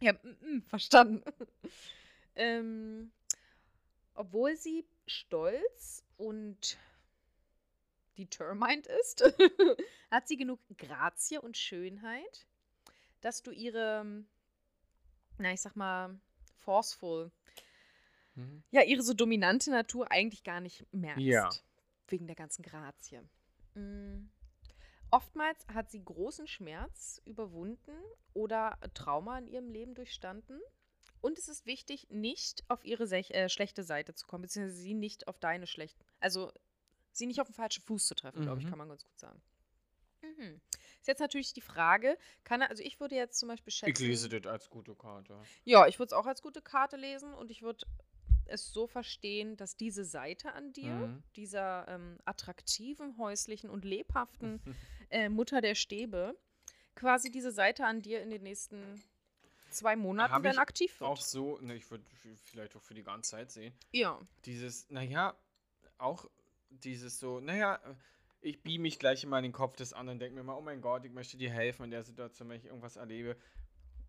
Ja, mm, mm, verstanden. ähm, obwohl sie stolz und determined ist, hat sie genug Grazie und Schönheit, dass du ihre, na, ich sag mal, forceful, Mhm. ja, ihre so dominante Natur eigentlich gar nicht merkst. Ja. Wegen der ganzen Grazie. Mm. Oftmals hat sie großen Schmerz überwunden oder Trauma in ihrem Leben durchstanden. Und es ist wichtig, nicht auf ihre sech- äh, schlechte Seite zu kommen, beziehungsweise sie nicht auf deine schlechte, also sie nicht auf den falschen Fuß zu treffen, glaube ich, Mhm. kann man ganz gut sagen. Mhm. Ist jetzt natürlich die Frage, kann er, also ich würde jetzt zum Beispiel schätzen. Ich lese das als gute Karte. Ja, ich würde es auch als gute Karte lesen und ich würde es so verstehen, dass diese Seite an dir, Mhm. dieser ähm, attraktiven, häuslichen und lebhaften äh, Mutter der Stäbe, quasi diese Seite an dir in den nächsten zwei Monaten Hab dann aktiv wird. Auch so, ne, ich würde vielleicht auch für die ganze Zeit sehen. Ja. Dieses, naja, auch dieses so, naja, ich biege mich gleich immer in den Kopf des anderen, denke mir mal, oh mein Gott, ich möchte dir helfen in der Situation, wenn ich irgendwas erlebe.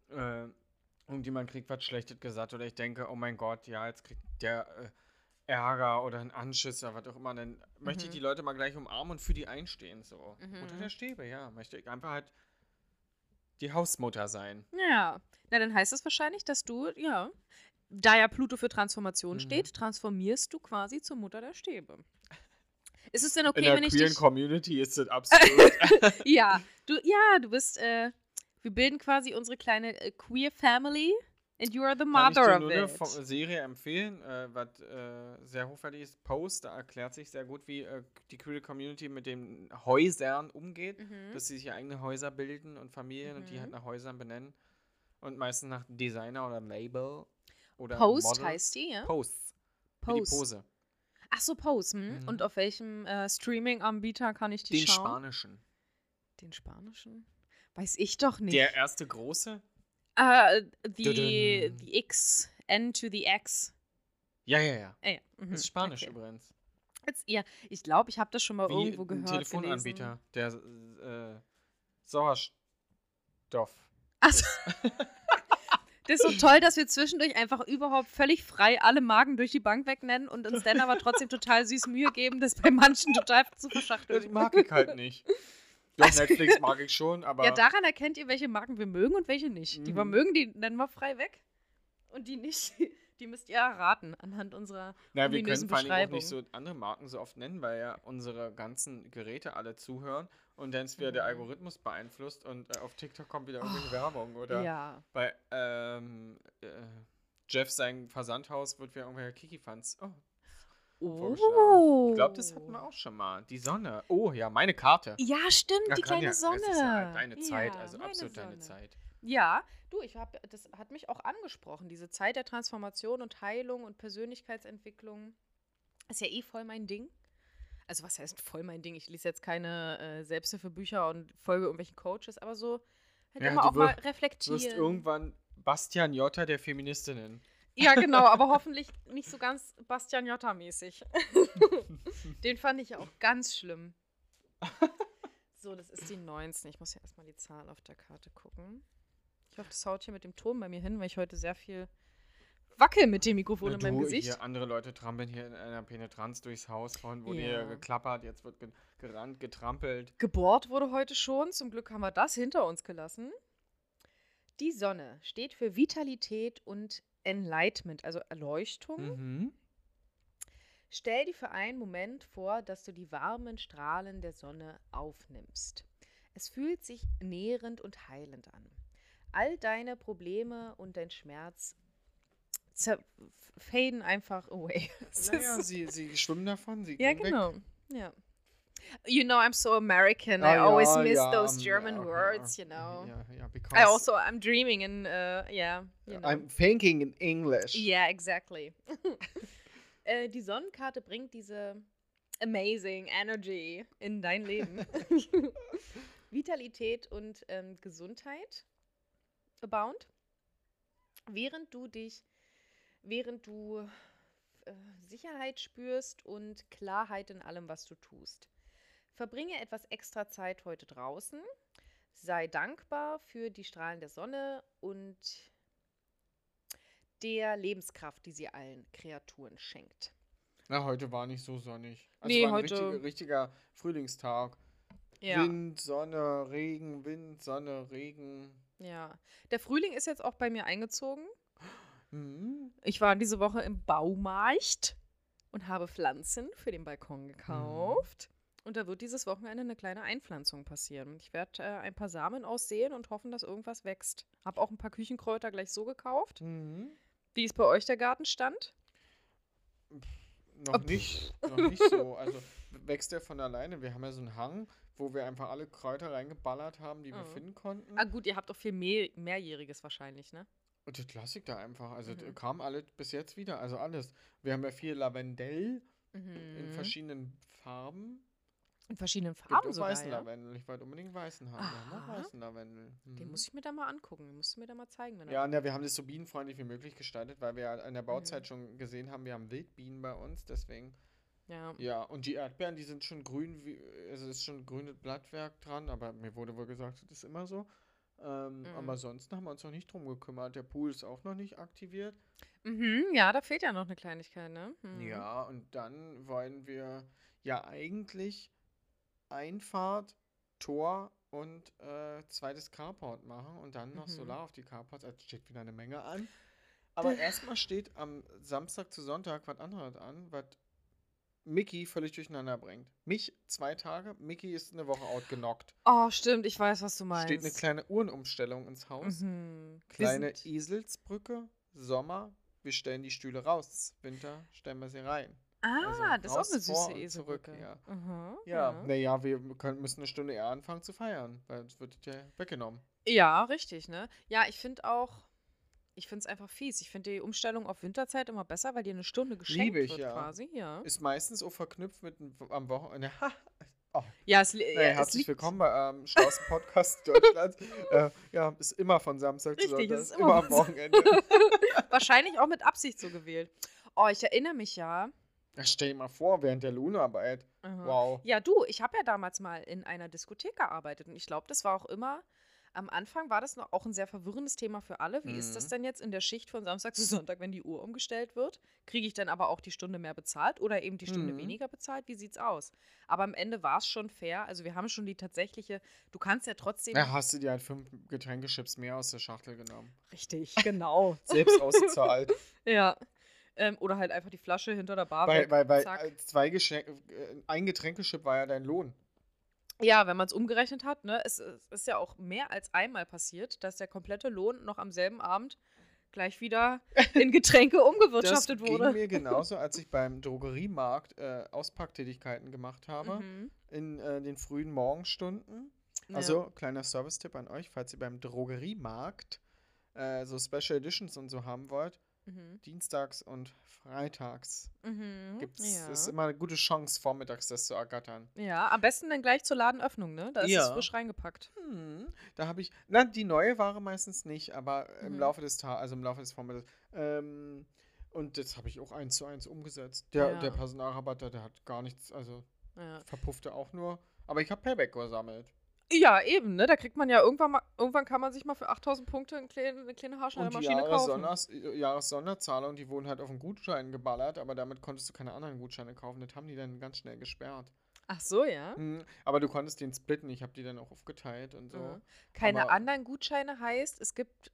Äh, irgendjemand kriegt was Schlechtes gesagt oder ich denke, oh mein Gott, ja, jetzt kriegt der äh, Ärger oder einen Anschiss oder was auch immer, dann möchte ich Mhm. die Leute mal gleich umarmen und für die einstehen, so. Mhm. Unter der Stäbe, ja, möchte ich einfach halt die Hausmutter sein. Ja. Na, dann heißt es wahrscheinlich, dass du, ja, da ja Pluto für Transformation Mhm. steht, transformierst du quasi zur Mutter der Stäbe. Ist es denn okay, in der wenn ich queeren dich Community ist das absolut. Ja, du, ja, du bist, äh, wir bilden quasi unsere kleine äh, queer Family and you are the Kann ich mother dir of nur eine it. Fo- Serie empfehlen, äh, was äh, sehr hochwertig ist. Post, da erklärt sich sehr gut, wie äh, die queer Community mit den Häusern umgeht, Mhm. dass sie sich eigene Häuser bilden und Familien und die halt Mhm. nach Häusern benennen und meistens nach Designer oder Label oder Post Models. heißt die, ja? Post. Für die Post. Pose. Ach so, Pose. Hm? Mhm. Und auf welchem äh, Streaming-Anbieter kann ich die Den schauen? spanischen. Den spanischen? Weiß ich doch nicht. Der erste große? äh, die, die X, N to the X. Ja, ja, ja. Ah, ja. mhm, Das ist Spanisch okay. übrigens. Jetzt, ja, ich glaube, ich habe das schon mal Wie irgendwo ein gehört. Telefonanbieter, gelesen. der äh, Sauerstoff. Achso. Das ist so toll, dass wir zwischendurch einfach überhaupt völlig frei alle Marken durch die Bank wegnennen und uns dann aber trotzdem total süß Mühe geben, das bei manchen total zu verschachteln. die mag ich halt nicht. Doch, Also- Netflix mag ich schon, aber. Ja, daran erkennt ihr, welche Marken wir mögen und welche nicht. Die wir Mhm. mögen, die nennen wir frei weg. Und die nicht, die müsst ihr erraten anhand unserer Na, wir können vor allem auch nicht so andere Marken so oft nennen, weil ja unsere ganzen Geräte alle zuhören und dann ist wieder der Mhm. Algorithmus beeinflusst und äh, auf TikTok kommt wieder irgendwelche Werbung oder Ja. bei ähm, äh, Jeff sein Versandhaus wird wieder irgendwelche Kiki-Fans. Oh. Oh. ich glaube, das hatten wir auch schon mal. Die Sonne. Oh ja, meine Karte. Ja, stimmt, Ja, die kleine ja, Sonne. Es ist ja deine Zeit, Ja, also absolut deine Sonne. Zeit. Ja, du, ich hab, das hat mich auch angesprochen. Diese Zeit der Transformation und Heilung und Persönlichkeitsentwicklung ist ja eh voll mein Ding. Also was heißt voll mein Ding? Ich lese jetzt keine äh, Selbsthilfebücher und folge irgendwelchen Coaches, aber so halt Ja, immer auch mal wirst- Du reflektieren. wirst irgendwann Bastian Jotta der Feministinnen. Ja, genau, aber hoffentlich nicht so ganz Bastian Jotta-mäßig. Den fand ich ja auch ganz schlimm. So, das ist die 19. Ich muss ja erstmal die Zahl auf der Karte gucken. Ich hoffe, das haut hier mit dem Ton bei mir hin, weil ich heute sehr viel wackel mit dem Mikrofon Na in meinem du, Gesicht. Hier, andere Leute trampeln hier in einer Penetranz durchs Haus. Vorhin wurde Ja. hier geklappert, jetzt wird ge gerannt, getrampelt. Gebohrt wurde heute schon. Zum Glück haben wir das hinter uns gelassen. Die Sonne steht für Vitalität und Enlightenment, also Erleuchtung. Mhm. Stell dir für einen Moment vor, dass du die warmen Strahlen der Sonne aufnimmst. Es fühlt sich nährend und heilend an. All deine Probleme und dein Schmerz faden einfach away. Naja, sie, sie schwimmen davon, sie ja, gehen weg. genau. Ja. You know, I'm so American. Ah, I always ja, miss ja, those German ja, words, you know. I also, I'm dreaming in, uh, yeah, you know. I'm thinking in English. Yeah, exactly. äh, die Sonnenkarte bringt diese amazing Energy in dein Leben. Vitalität und ähm, Gesundheit abound. Während du dich, während du äh, Sicherheit spürst und Klarheit in allem, was du tust. Verbringe etwas extra Zeit heute draußen. sei dankbar für die Strahlen der Sonne und der Lebenskraft, die sie allen Kreaturen schenkt. Na, heute war nicht so sonnig. Also Nee, war ein heute- richtiger, richtiger Frühlingstag. Ja. Wind, Sonne, Regen, Wind, Sonne, Regen. ja. Der Frühling ist jetzt auch bei mir eingezogen. Mhm. Ich war diese Woche im Baumarkt und habe Pflanzen für den Balkon gekauft. Und da wird dieses Wochenende eine kleine Einpflanzung passieren. Ich werde äh, ein paar Samen aussehen und hoffen, dass irgendwas wächst. Habe auch ein paar Küchenkräuter gleich so gekauft. Mhm. Wie ist bei euch der Gartenstand? Noch Pff. nicht, noch nicht so. Also wächst der von alleine. Wir haben ja so einen Hang, wo wir einfach alle Kräuter reingeballert haben, die wir Mhm. finden konnten. Ah gut, ihr habt doch viel mehr, mehrjähriges wahrscheinlich, ne? Lasse ich da einfach. Also Mhm. kam alle bis jetzt wieder. Also alles. Wir haben ja viel Lavendel in Mhm. verschiedenen Farben. In verschiedenen Gibt Farben auch sogar, weißen ja? Lavendel. Ich wollte unbedingt weißen haben. Wir haben auch Aha. weißen Lavendel. Den Mhm. muss ich mir da mal angucken. Den musst du mir da mal zeigen, wenn Ja, ne, wir haben das so bienenfreundlich wie möglich gestaltet, weil wir ja in der Bauzeit Mhm. schon gesehen haben, wir haben Wildbienen bei uns, deswegen. ja. Ja, und die Erdbeeren, die sind schon grün, wie, also es ist schon grünes Blattwerk dran, aber mir wurde wohl gesagt, das ist immer so. Ähm, Mhm. Aber sonst haben wir uns noch nicht drum gekümmert. Der Pool ist auch noch nicht aktiviert. Mhm, ja, da fehlt ja noch eine Kleinigkeit, ne? Mhm. Ja, und dann wollen wir ja eigentlich Einfahrt, Tor und äh, zweites Carport machen und dann noch Mhm. Solar auf die Carports. Also steht wieder eine Menge an. Aber erstmal steht am Samstag zu Sonntag was anderes an, was Mickey völlig durcheinander bringt. Mich zwei Tage, Mickey ist eine Woche outgenockt. Oh, stimmt, ich weiß, was du meinst. Steht eine kleine Uhrenumstellung ins Haus. Mhm. Kleine Eselsbrücke, Sommer, wir stellen die Stühle raus. Winter stellen wir sie rein. Ah, also das ist auch eine süße Eselbrücke. ja. Mhm, Ja, ja. naja, wir können, müssen eine Stunde eher anfangen zu feiern, weil es wird ja weggenommen. Ja, richtig, ne? Ja, ich finde auch, ich finde es einfach fies. Ich finde die Umstellung auf Winterzeit immer besser, weil dir eine Stunde geschenkt Liebe ich, wird ja. quasi, ja. Ist meistens auch verknüpft mit am Wochenende. Ha, oh, Ja, es, hey, ja, es herzlich liegt, willkommen bei ähm, schlauesten Podcast Deutschlands. äh, ja, ist immer von Samstag zu Richtig, Sonntag. es ist immer immer am Wochenende. wahrscheinlich auch mit Absicht so gewählt. Oh, ich erinnere mich ja. Ja, stell dir mal vor, während der Lohnarbeit. Aha. Wow. Ja, du, ich habe ja damals mal in einer Diskothek gearbeitet und ich glaube, das war auch immer, am Anfang war das noch auch ein sehr verwirrendes Thema für alle. Wie ist das Mhm. denn jetzt in der Schicht von Samstag zu Sonntag, wenn die Uhr umgestellt wird? Kriege ich dann aber auch die Stunde mehr bezahlt oder eben die Stunde Mhm. weniger bezahlt? Wie sieht's aus? Aber am Ende war es schon fair. Also wir haben schon die tatsächliche, du kannst ja trotzdem. Ja, hast du dir halt fünf Getränkechips mehr aus der Schachtel genommen. Richtig, genau. Selbst ausgezahlt. ja. Ähm, oder halt einfach die Flasche hinter der Bar. weil weil, weil äh, zwei Geschenk äh, ein Getränkechip war ja dein Lohn. Ja, wenn man es umgerechnet hat, ne, es, es ist ja auch mehr als einmal passiert, dass der komplette Lohn noch am selben Abend gleich wieder in Getränke Das umgewirtschaftet ging wurde. mir genauso, als ich beim Drogeriemarkt äh, Auspacktätigkeiten gemacht habe. Mhm. In äh, den frühen Morgenstunden. Ja. Also, kleiner Service-Tipp an euch, falls ihr beim Drogeriemarkt äh, so Special Editions und so haben wollt, Mhm. dienstags und freitags Mhm. gibt's, ja. ist immer eine gute Chance, vormittags das zu ergattern. ja, am besten dann gleich zur Ladenöffnung, ne? Da ist es Ja. frisch reingepackt. Hm, da habe ich, na, die neue Ware meistens nicht, aber im Mhm. Laufe des Tages, also im Laufe des Vormittags. Ähm, und das habe ich auch eins zu eins umgesetzt. Der, der Ja. Personalrabatter, der hat gar nichts, also verpuffte auch nur. Aber ich habe Payback gesammelt. Ja, eben, ne? Da kriegt man ja irgendwann mal, irgendwann kann man sich mal für 8000 Punkte eine kleine, eine kleine Und die Haarschneidermaschine kaufen. Jahressonders, äh, Jahressonderzahlung, die wurden halt auf einen Gutschein geballert, aber damit konntest du keine anderen Gutscheine kaufen. Das haben die dann ganz schnell gesperrt. Ach so, ja. Hm, aber du konntest den splitten, ich habe die dann auch aufgeteilt und so. Mhm. Keine Aber- anderen Gutscheine heißt, es gibt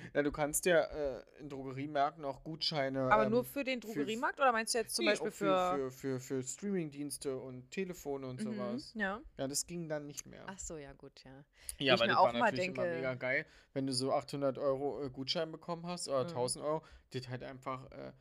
Ja, du kannst ja äh, in Drogeriemärkten auch Gutscheine. aber ähm, nur für den für- Drogeriemarkt oder meinst du jetzt zum Nee, Beispiel auch für. für, für, für Streamingdienste und Telefone und Mhm, sowas. Ja. Ja, das ging dann nicht mehr. Ach so, ja, gut, ja. ja, weil mir das auch war mal natürlich immer denke- mega geil, wenn du so 800 Euro äh, Gutschein bekommen hast oder Mhm. 1000 Euro, das halt einfach äh,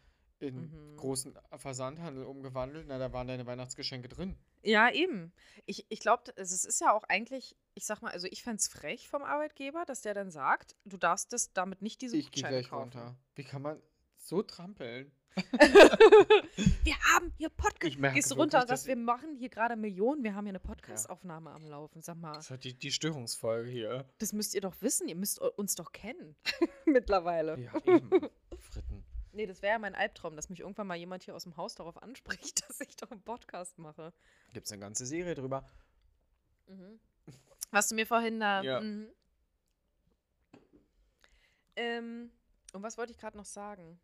in Mhm. großen Versandhandel umgewandelt. Na, da waren deine Weihnachtsgeschenke drin. Ja, eben. Ich, ich glaube, es ist ja auch eigentlich, ich sag mal, also ich fände es frech vom Arbeitgeber, dass der dann sagt, du darfst das damit nicht diese Ich gehe Gutscheine gleich kaufen. runter. Wie kann man so trampeln? Wir haben hier Podcast. Gehst runter, dass dass wir machen hier gerade Millionen, wir haben hier eine Podcastaufnahme am Laufen. Sag mal, Das ist halt die, die Störungsfolge hier. das müsst ihr doch wissen, ihr müsst eu- uns doch kennen. Mittlerweile. Ja, eben. Fritten. Nee, das wäre ja mein Albtraum, dass mich irgendwann mal jemand hier aus dem Haus darauf anspricht, dass ich doch einen Podcast mache. Gibt es eine ganze Serie drüber. Mhm. Was du mir vorhin da. Ja. Mhm. Ähm, und was wollte ich gerade noch sagen?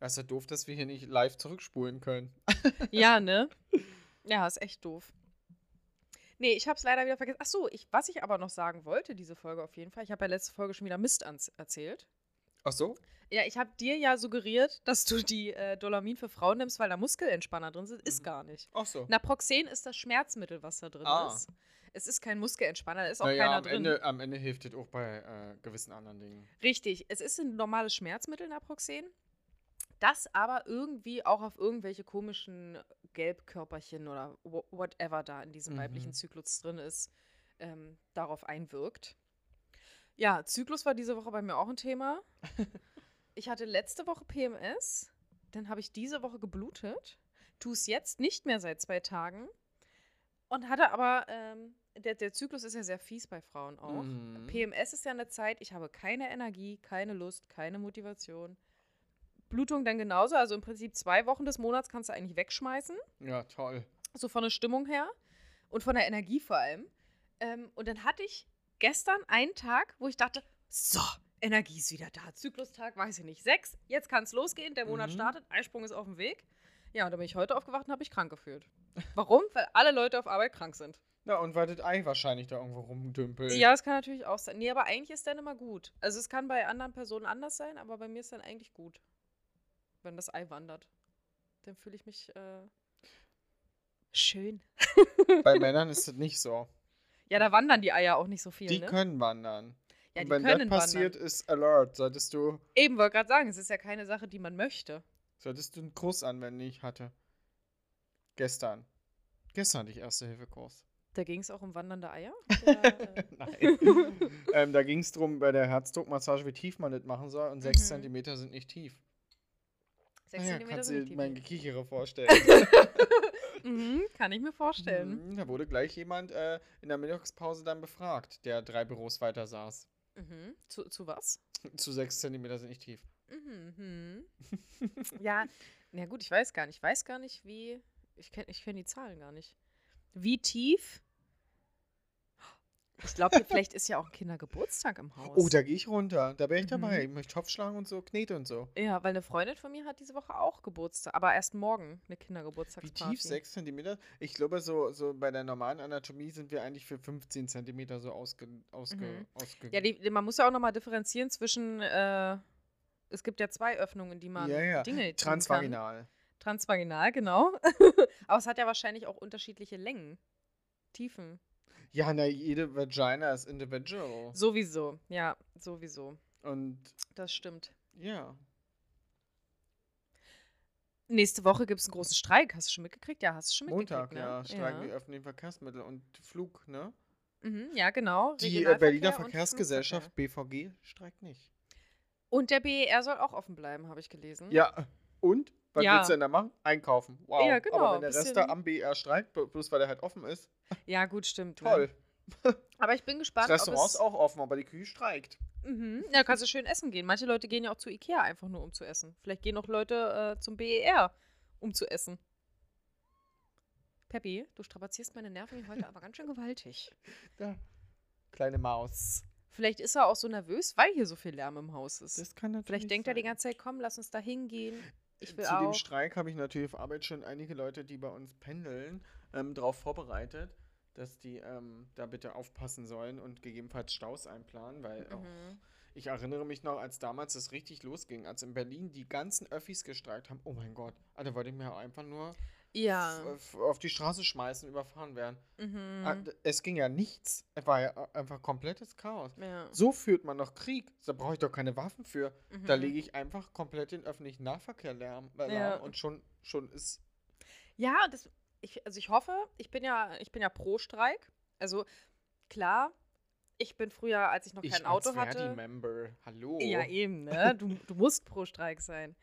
Das ist ja doof, dass wir hier nicht live zurückspulen können. Ja, ne? Ja, ist echt doof. Nee, ich hab's leider wieder vergessen. Ach so, ich, was ich aber noch sagen wollte, diese Folge auf jeden Fall. Ich habe ja letzte Folge schon wieder Mist ans erzählt. Ach so? Ja, ich habe dir ja suggeriert, dass du die äh, Dolamin für Frauen nimmst, weil da Muskelentspanner drin sind. Ist Mhm. gar nicht. Ach so. Naproxen ist das Schmerzmittel, was da drin Ah. ist. Es ist kein Muskelentspanner, da ist auch Naja, keiner am drin. Ende, am Ende hilft es auch bei äh, gewissen anderen Dingen. Richtig, es ist ein normales Schmerzmittel, Naproxen, das aber irgendwie auch auf irgendwelche komischen Gelbkörperchen oder wha- whatever da in diesem Mhm. weiblichen Zyklus drin ist, ähm, darauf einwirkt. Ja, Zyklus war diese Woche bei mir auch ein Thema. ich hatte letzte Woche PMS, dann habe ich diese Woche geblutet, tue es jetzt nicht mehr seit zwei Tagen und hatte aber, ähm, der, der Zyklus ist ja sehr fies bei Frauen auch. Mhm. PMS ist ja eine Zeit, ich habe keine Energie, keine Lust, keine Motivation. Blutung dann genauso, also im Prinzip zwei Wochen des Monats kannst du eigentlich wegschmeißen, Ja, toll. so von der Stimmung her und von der Energie vor allem. Ähm, und dann hatte ich gestern einen Tag, wo ich dachte, so, Energie ist wieder da. Zyklustag, weiß ich nicht, sechs, jetzt kann es losgehen, der Monat Mhm. startet, Eisprung ist auf dem Weg. Ja, und dann bin ich heute aufgewacht und habe mich krank gefühlt. Warum? Weil alle Leute auf Arbeit krank sind. Na, und weil das Ei wahrscheinlich da irgendwo rumdümpelt. Ja, das kann natürlich auch sein. Nee, aber eigentlich ist dann immer gut. Also es kann bei anderen Personen anders sein, aber bei mir ist dann eigentlich gut. Wenn das Ei wandert. Dann fühle ich mich äh, schön. Bei Männern ist das nicht so. Ja, da wandern die Eier auch nicht so viel, Die ne? können wandern. ja, und die wenn können das passiert, wandern. ist Alert. Solltest du, Eben, wollte gerade sagen, es ist ja keine Sache, die man möchte. solltest du einen Kurs anwenden, den ich hatte. Gestern. Gestern hatte ich Erste-Hilfe-Kurs. Da ging es auch um wandernde Eier? Oder, äh, Nein. ähm, da ging es darum, bei der Herzdruckmassage, wie tief man das machen soll. Und 6 Mhm. cm sind nicht tief. Sechs Naja, Zentimeter kannst sind du dir mein. Gekichere vorstellen. Mhm, kann ich mir vorstellen. Mhm, Da wurde gleich jemand äh, in der Mittagspause dann befragt, der drei Büros weiter saß. Mhm. Zu, zu was? Zu 6 cm sind nicht tief. Mhm. ja, na gut, ich weiß gar nicht. Ich weiß gar nicht, wie. Ich kenne ich kenn die Zahlen gar nicht. Wie tief? Ich glaube, vielleicht ist ja auch ein Kindergeburtstag im Haus. Oh, da gehe ich runter. Da wäre ich dabei. Mhm. Ich möchte Topf schlagen und so, Knete und so. ja, weil eine Freundin von mir hat diese Woche auch Geburtstag, aber erst morgen eine Wie Kindergeburtstagsparty. tief? 6 cm? Ich glaube, so, so bei der normalen Anatomie sind wir eigentlich für 15 cm so ausge, ausge, Mhm. ausge Ja, die, man muss ja auch nochmal differenzieren zwischen. Äh, es gibt ja zwei Öffnungen, die man Ja, ja. Dinge tun Kann. Transvaginal. Transvaginal, genau. aber es hat ja wahrscheinlich auch unterschiedliche Längen, Tiefen. Ja, na, jede Vagina ist individual. Sowieso, ja, sowieso. Und Das stimmt. ja. Nächste Woche gibt es einen großen Streik. Hast du schon mitgekriegt? Ja, hast du schon Montag, mitgekriegt. ja, ne? streiken die öffentlichen Verkehrsmittel und Flug, ne? Mhm, ja, genau. Die äh, Berliner Verkehrsgesellschaft. BVG streikt nicht. Und der BER soll auch offen bleiben, habe ich gelesen. Ja, und? Was Ja. willst du denn da machen? Einkaufen. Wow. Ja, genau, Aber wenn der Rest da am BR streikt, bl- bloß weil der halt offen ist, Ja, gut, stimmt. ne? toll. Aber ich bin Das gespannt, Restaurant ob ist auch offen, aber die Küche streikt. Mhm. Ja, kannst du schön essen gehen. Manche Leute gehen ja auch zu Ikea einfach nur, um zu essen. Vielleicht gehen auch Leute äh, zum BER, um zu essen. Peppi, du strapazierst meine Nerven hier heute aber ganz schön gewaltig. Da. Kleine Maus. Vielleicht ist er auch so nervös, weil hier so viel Lärm im Haus ist. Das kann natürlich Vielleicht denkt er die sein. ganze Zeit, komm, lass uns da hingehen. Ich will Zu dem auch. Streik habe ich natürlich auf Arbeit schon einige Leute, die bei uns pendeln, ähm, darauf vorbereitet, dass die ähm, da bitte aufpassen sollen und gegebenenfalls Staus einplanen, weil oh, Mhm. ich erinnere mich noch, als damals das richtig losging, als in Berlin die ganzen Öffis gestreikt haben. Oh mein Gott, ah, da wollte ich mir einfach nur Ja. auf die Straße schmeißen, überfahren werden. Ah, Mhm. d- Es ging ja nichts. Es war ja äh, einfach komplettes Chaos. Ja. So führt man noch Krieg. Da brauche ich doch keine Waffen für. Da Mhm. lege ich einfach komplett den öffentlichen Nahverkehr lärm, äh, Ja. lahm und schon, schon ist. Ja, das, ich, also ich hoffe, ich bin ja, ich bin ja pro Streik. Also klar, ich bin früher, als ich noch kein Auto als hatte. Verdi-Member. Hallo. Ja, eben, ne? Du, du musst pro Streik sein.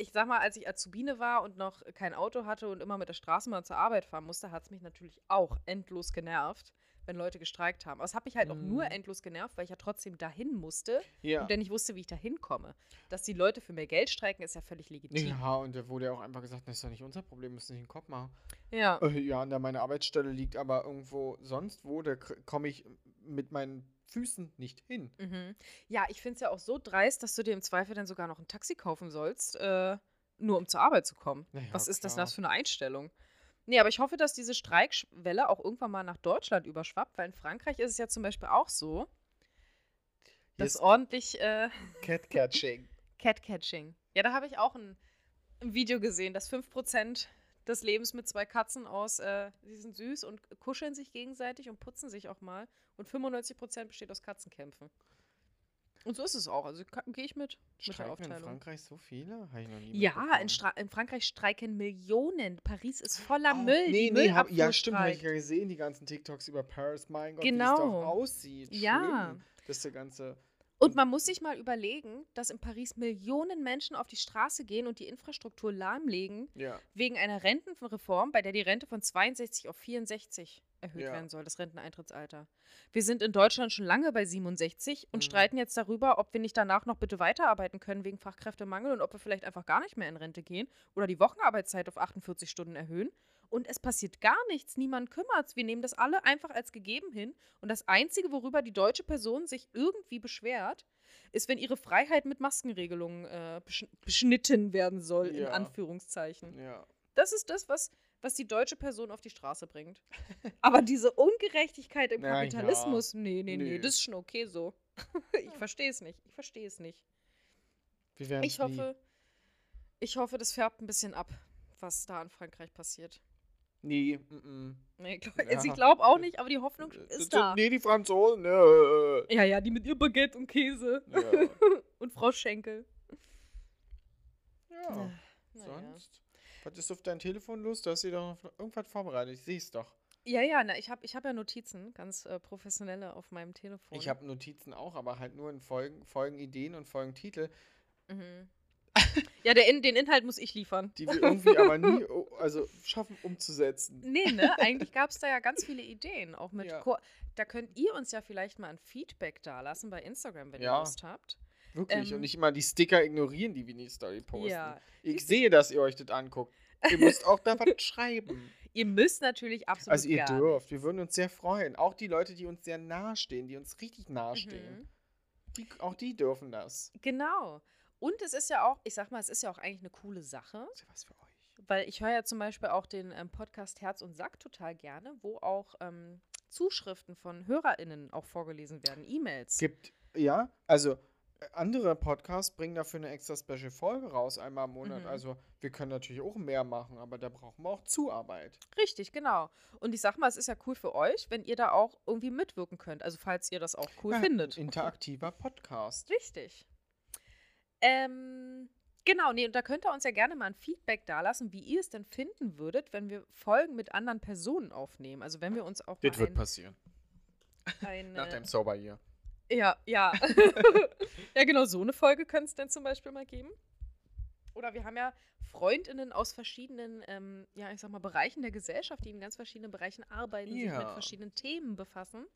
Ich sag mal, als ich Azubine war und noch kein Auto hatte und immer mit der Straßenbahn zur Arbeit fahren musste, hat es mich natürlich auch endlos genervt, wenn Leute gestreikt haben. Aber es hat mich halt auch nur Mhm. endlos genervt, weil ich ja trotzdem dahin musste Ja. und dann nicht wusste, wie ich da hinkomme. Dass die Leute für mehr Geld streiken, ist ja völlig legitim. Ja, und da wurde ja auch einfach gesagt, das ist doch nicht unser Problem, müssen nicht den Kopf machen. Ja. Äh, ja, und da meine Arbeitsstelle liegt aber irgendwo sonst wo, da komme ich mit meinen Füßen nicht hin. Mhm. Ja, ich finde es ja auch so dreist, dass du dir im Zweifel dann sogar noch ein Taxi kaufen sollst, äh, nur um zur Arbeit zu kommen. Na ja, Was ist das, klar. das für eine Einstellung? Nee, aber ich hoffe, dass diese Streikwelle auch irgendwann mal nach Deutschland überschwappt, weil in Frankreich ist es ja zum Beispiel auch so, Hier dass ist ordentlich äh, Catcatching. Catcatching. Ja, da habe ich auch ein, ein Video gesehen, dass 5% des Lebens mit zwei Katzen aus, äh, die sind süß und kuscheln sich gegenseitig und putzen sich auch mal. Und 95% besteht aus Katzenkämpfen. Und so ist es auch. Also gehe ich mit. Mit der Streiken in Aufteilung. Frankreich so viele? Habe ich noch nie Ja, in, in Frankreich streiken Millionen. Paris ist voller Oh, Müll. Nee, die nee, hab, ja, stimmt, habe ich ja gesehen, die ganzen TikToks über Paris. Mein Gott, wie es Genau. doch aussieht. Ja. Schlimm, dass der ganze. Und man muss sich mal überlegen, dass in Paris Millionen Menschen auf die Straße gehen und die Infrastruktur lahmlegen, Ja. wegen einer Rentenreform, bei der die Rente von 62 auf 64 erhöht Ja. werden soll, das Renteneintrittsalter. Wir sind in Deutschland schon lange bei 67 und Mhm. streiten jetzt darüber, ob wir nicht danach noch bitte weiterarbeiten können wegen Fachkräftemangel und ob wir vielleicht einfach gar nicht mehr in Rente gehen oder die Wochenarbeitszeit auf 48 Stunden erhöhen. Und es passiert gar nichts, niemand kümmert Wir nehmen das alle einfach als gegeben hin. Und das Einzige, worüber die deutsche Person sich irgendwie beschwert, ist, wenn ihre Freiheit mit Maskenregelungen äh, besch beschnitten werden soll, in Ja. Anführungszeichen. Ja. Das ist das, was, was die deutsche Person auf die Straße bringt. Aber diese Ungerechtigkeit im Na ja. Kapitalismus, nee, nee, nee, Nö. das ist schon okay so. ich verstehe es nicht. Ich verstehe es nicht. Ich hoffe, ich hoffe, das färbt ein bisschen ab, was da in Frankreich passiert. Nee, mm, Nee, glaub, Ja. also ich glaube auch nicht, aber die Hoffnung mm. ist da. Nee, die Franzosen. ne. Ja, ja, die mit ihr Baguette und Käse. Ja. und Frau Schenkel. ja. Naja. Sonst? Was ist auf dein Telefon los? Du hast dir doch noch irgendwas vorbereitet. Ich sehe es doch. Ja, ja, na, ich habe ich hab ja Notizen, ganz äh, professionelle auf meinem Telefon. Ich habe Notizen auch, aber halt nur in Folgen, Folgenideen und Folgentitel, Mhm. Ja, der In den Inhalt muss ich liefern. die wir irgendwie aber nie oh, also schaffen umzusetzen. Nee, ne? Eigentlich gab es da ja ganz viele Ideen. Auch mit Ja. Da könnt ihr uns ja vielleicht mal ein Feedback dalassen bei Instagram, wenn ihr Ja. Lust habt. Wirklich. Ähm, und nicht immer die Sticker ignorieren, die wir in die Story posten. Ja. Ich sehe, dass ihr euch das anguckt. Ihr müsst auch da was schreiben. Ihr müsst natürlich absolut Also ihr dürft. Wir würden uns sehr freuen. Auch die Leute, die uns sehr nahestehen, die uns richtig nahestehen. Mhm. Die, auch die dürfen das. Genau. Und es ist ja auch, ich sag mal, es ist ja auch eigentlich eine coole Sache, Das ist ja was für euch. weil ich höre ja zum Beispiel auch den ähm, Podcast Herz und Sack total gerne, wo auch ähm, Zuschriften von HörerInnen auch vorgelesen werden, E-Mails. Gibt, ja, also äh, andere Podcasts bringen dafür eine extra Special-Folge raus, einmal im Monat. Mhm. Also wir können natürlich auch mehr machen, aber da brauchen wir auch Zuarbeit. Richtig, genau. Und ich sag mal, es ist ja cool für euch, wenn ihr da auch irgendwie mitwirken könnt. Also falls ihr das auch cool Ja, findet. Interaktiver Podcast. Richtig. Ähm, genau, nee, und da könnt ihr uns ja gerne mal ein Feedback dalassen, wie ihr es denn finden würdet, wenn wir Folgen mit anderen Personen aufnehmen. Also wenn wir uns auch Das wird ein, passieren. ein Nach äh, dem Sober hier. Ja, ja. ja, genau, so eine Folge könnte es dann zum Beispiel mal geben. Oder wir haben ja FreundInnen aus verschiedenen, ähm, ja, ich sag mal, Bereichen der Gesellschaft, die in ganz verschiedenen Bereichen arbeiten, sich mit Ja. verschiedenen Themen befassen,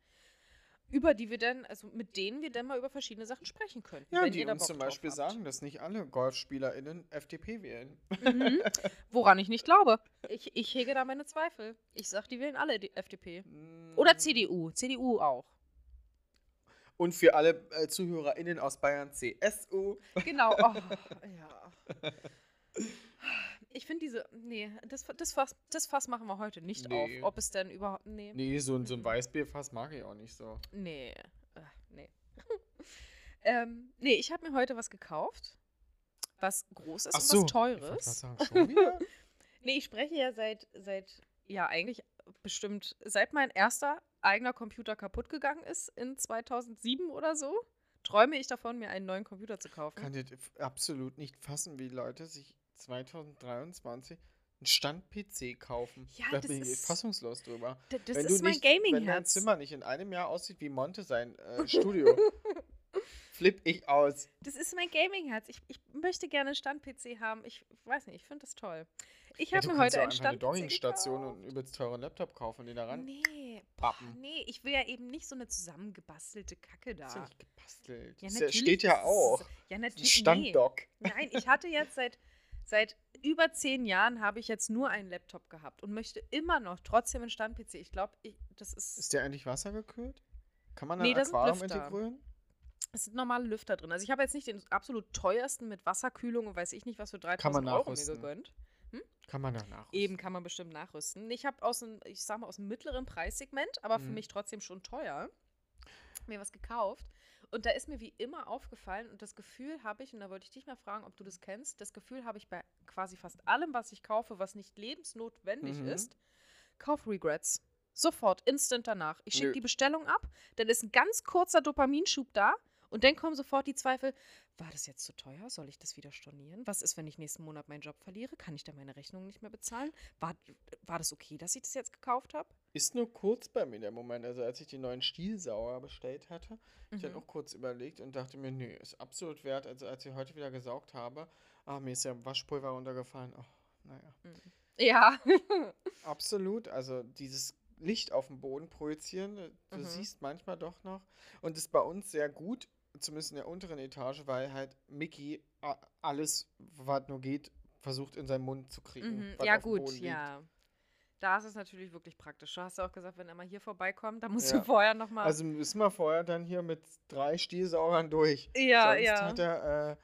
über die wir dann, also mit denen wir dann mal über verschiedene Sachen sprechen könnten. Ja, die uns zum Beispiel sagen, dass nicht alle GolfspielerInnen FDP wählen. Mhm. Woran ich nicht glaube. Ich, ich hege da meine Zweifel. Ich sag, die wählen alle die FDP. Oder Mm. CDU. CDU auch. Und für alle äh, ZuhörerInnen aus Bayern CSU. Genau. Oh, ja. Ich finde diese. Nee, das, das, Fass, das Fass machen wir heute nicht Nee. auf. Ob es denn überhaupt. Nee. Nee, so, ein- so ein Mhm. Weißbierfass mag ich auch nicht so. Nee. Ach, nee. ähm, nee, ich habe mir heute was gekauft. Was groß ist Ach und so. was Ich teures. grad sagen, schon wieder? Nee, ich spreche ja seit, seit, ja, eigentlich bestimmt, seit mein erster eigener Computer kaputt gegangen ist in 2007 oder so, träume ich davon, mir einen neuen Computer zu kaufen. kann f- absolut nicht fassen, wie Leute sich 2023 einen Stand-PC kaufen. Ja, da das bin ich fassungslos drüber. Das wenn ist du mein nicht, Wenn dein. Zimmer nicht in einem Jahr aussieht wie Monte sein äh, Studio, flipp ich aus. Das ist mein Gaming-Herz. Ich, ich möchte gerne einen Stand-PC haben. Ich weiß nicht, ich finde das toll. Ich habe mir heute einen einfach eine Dockingstation und einen übelst teuren Laptop kaufen, den da ran. Nee, Pappen. Nee, ich will ja eben nicht so eine zusammengebastelte Kacke da. Ist ja nicht gebastelt. Ja, Das natürlich steht ja auch. Ja, natürlich. Nee. Standdock. Nein, ich hatte jetzt seit, seit über zehn Jahren habe ich jetzt nur einen Laptop gehabt und möchte immer noch trotzdem einen Stand-PC. Ich glaube, ich, das ist. Ist der eigentlich wassergekühlt? Kann man da Nee, da sind Aquarium Lüfter. integrieren? Es sind normale Lüfter drin. Also ich habe jetzt nicht den absolut teuersten mit Wasserkühlung und weiß ich nicht was für 3000 Kann man Euro mir gegönnt. Kann man da nachrüsten. Eben kann man bestimmt nachrüsten. Ich habe aus dem, ich sag mal, aus dem mittleren Preissegment, aber für Mhm. mich trotzdem schon teuer, mir was gekauft. Und da ist mir wie immer aufgefallen und das Gefühl habe ich, und da wollte ich dich mal fragen, ob du das kennst, das Gefühl habe ich bei quasi fast allem, was ich kaufe, was nicht lebensnotwendig Mhm. ist, Kauf-Regrets. Sofort, instant danach. Ich schicke die Bestellung ab, dann ist ein ganz kurzer Dopaminschub da und dann kommen sofort die Zweifel, war das jetzt zu teuer? Soll ich das wieder stornieren? Was ist, wenn ich nächsten Monat meinen Job verliere? Kann ich dann meine Rechnung nicht mehr bezahlen? War, war das okay, dass ich das jetzt gekauft habe? Ist nur kurz bei mir der Moment. Also als ich den neuen Stielsauger bestellt hatte, ich hatte Mhm. auch kurz überlegt und dachte mir, nee, ist absolut wert. Also als ich heute wieder gesaugt habe, ah, mir ist ja Waschpulver runtergefallen. Oh, naja. Ja. Absolut. Also dieses Licht auf dem Boden projizieren, äh, du Mhm. siehst manchmal doch noch. Und ist bei uns sehr gut, zumindest in der unteren Etage, weil halt Mickey alles, was nur geht, versucht in seinen Mund zu kriegen. mhm. Ja, gut, liegt. ja. Da ist es natürlich wirklich praktisch. Du hast ja auch gesagt, wenn er mal hier vorbeikommt, dann musst Ja. du vorher nochmal. Also müssen wir vorher dann hier mit drei Stielsaugern durch. ja, Sonst ja. hat er, äh,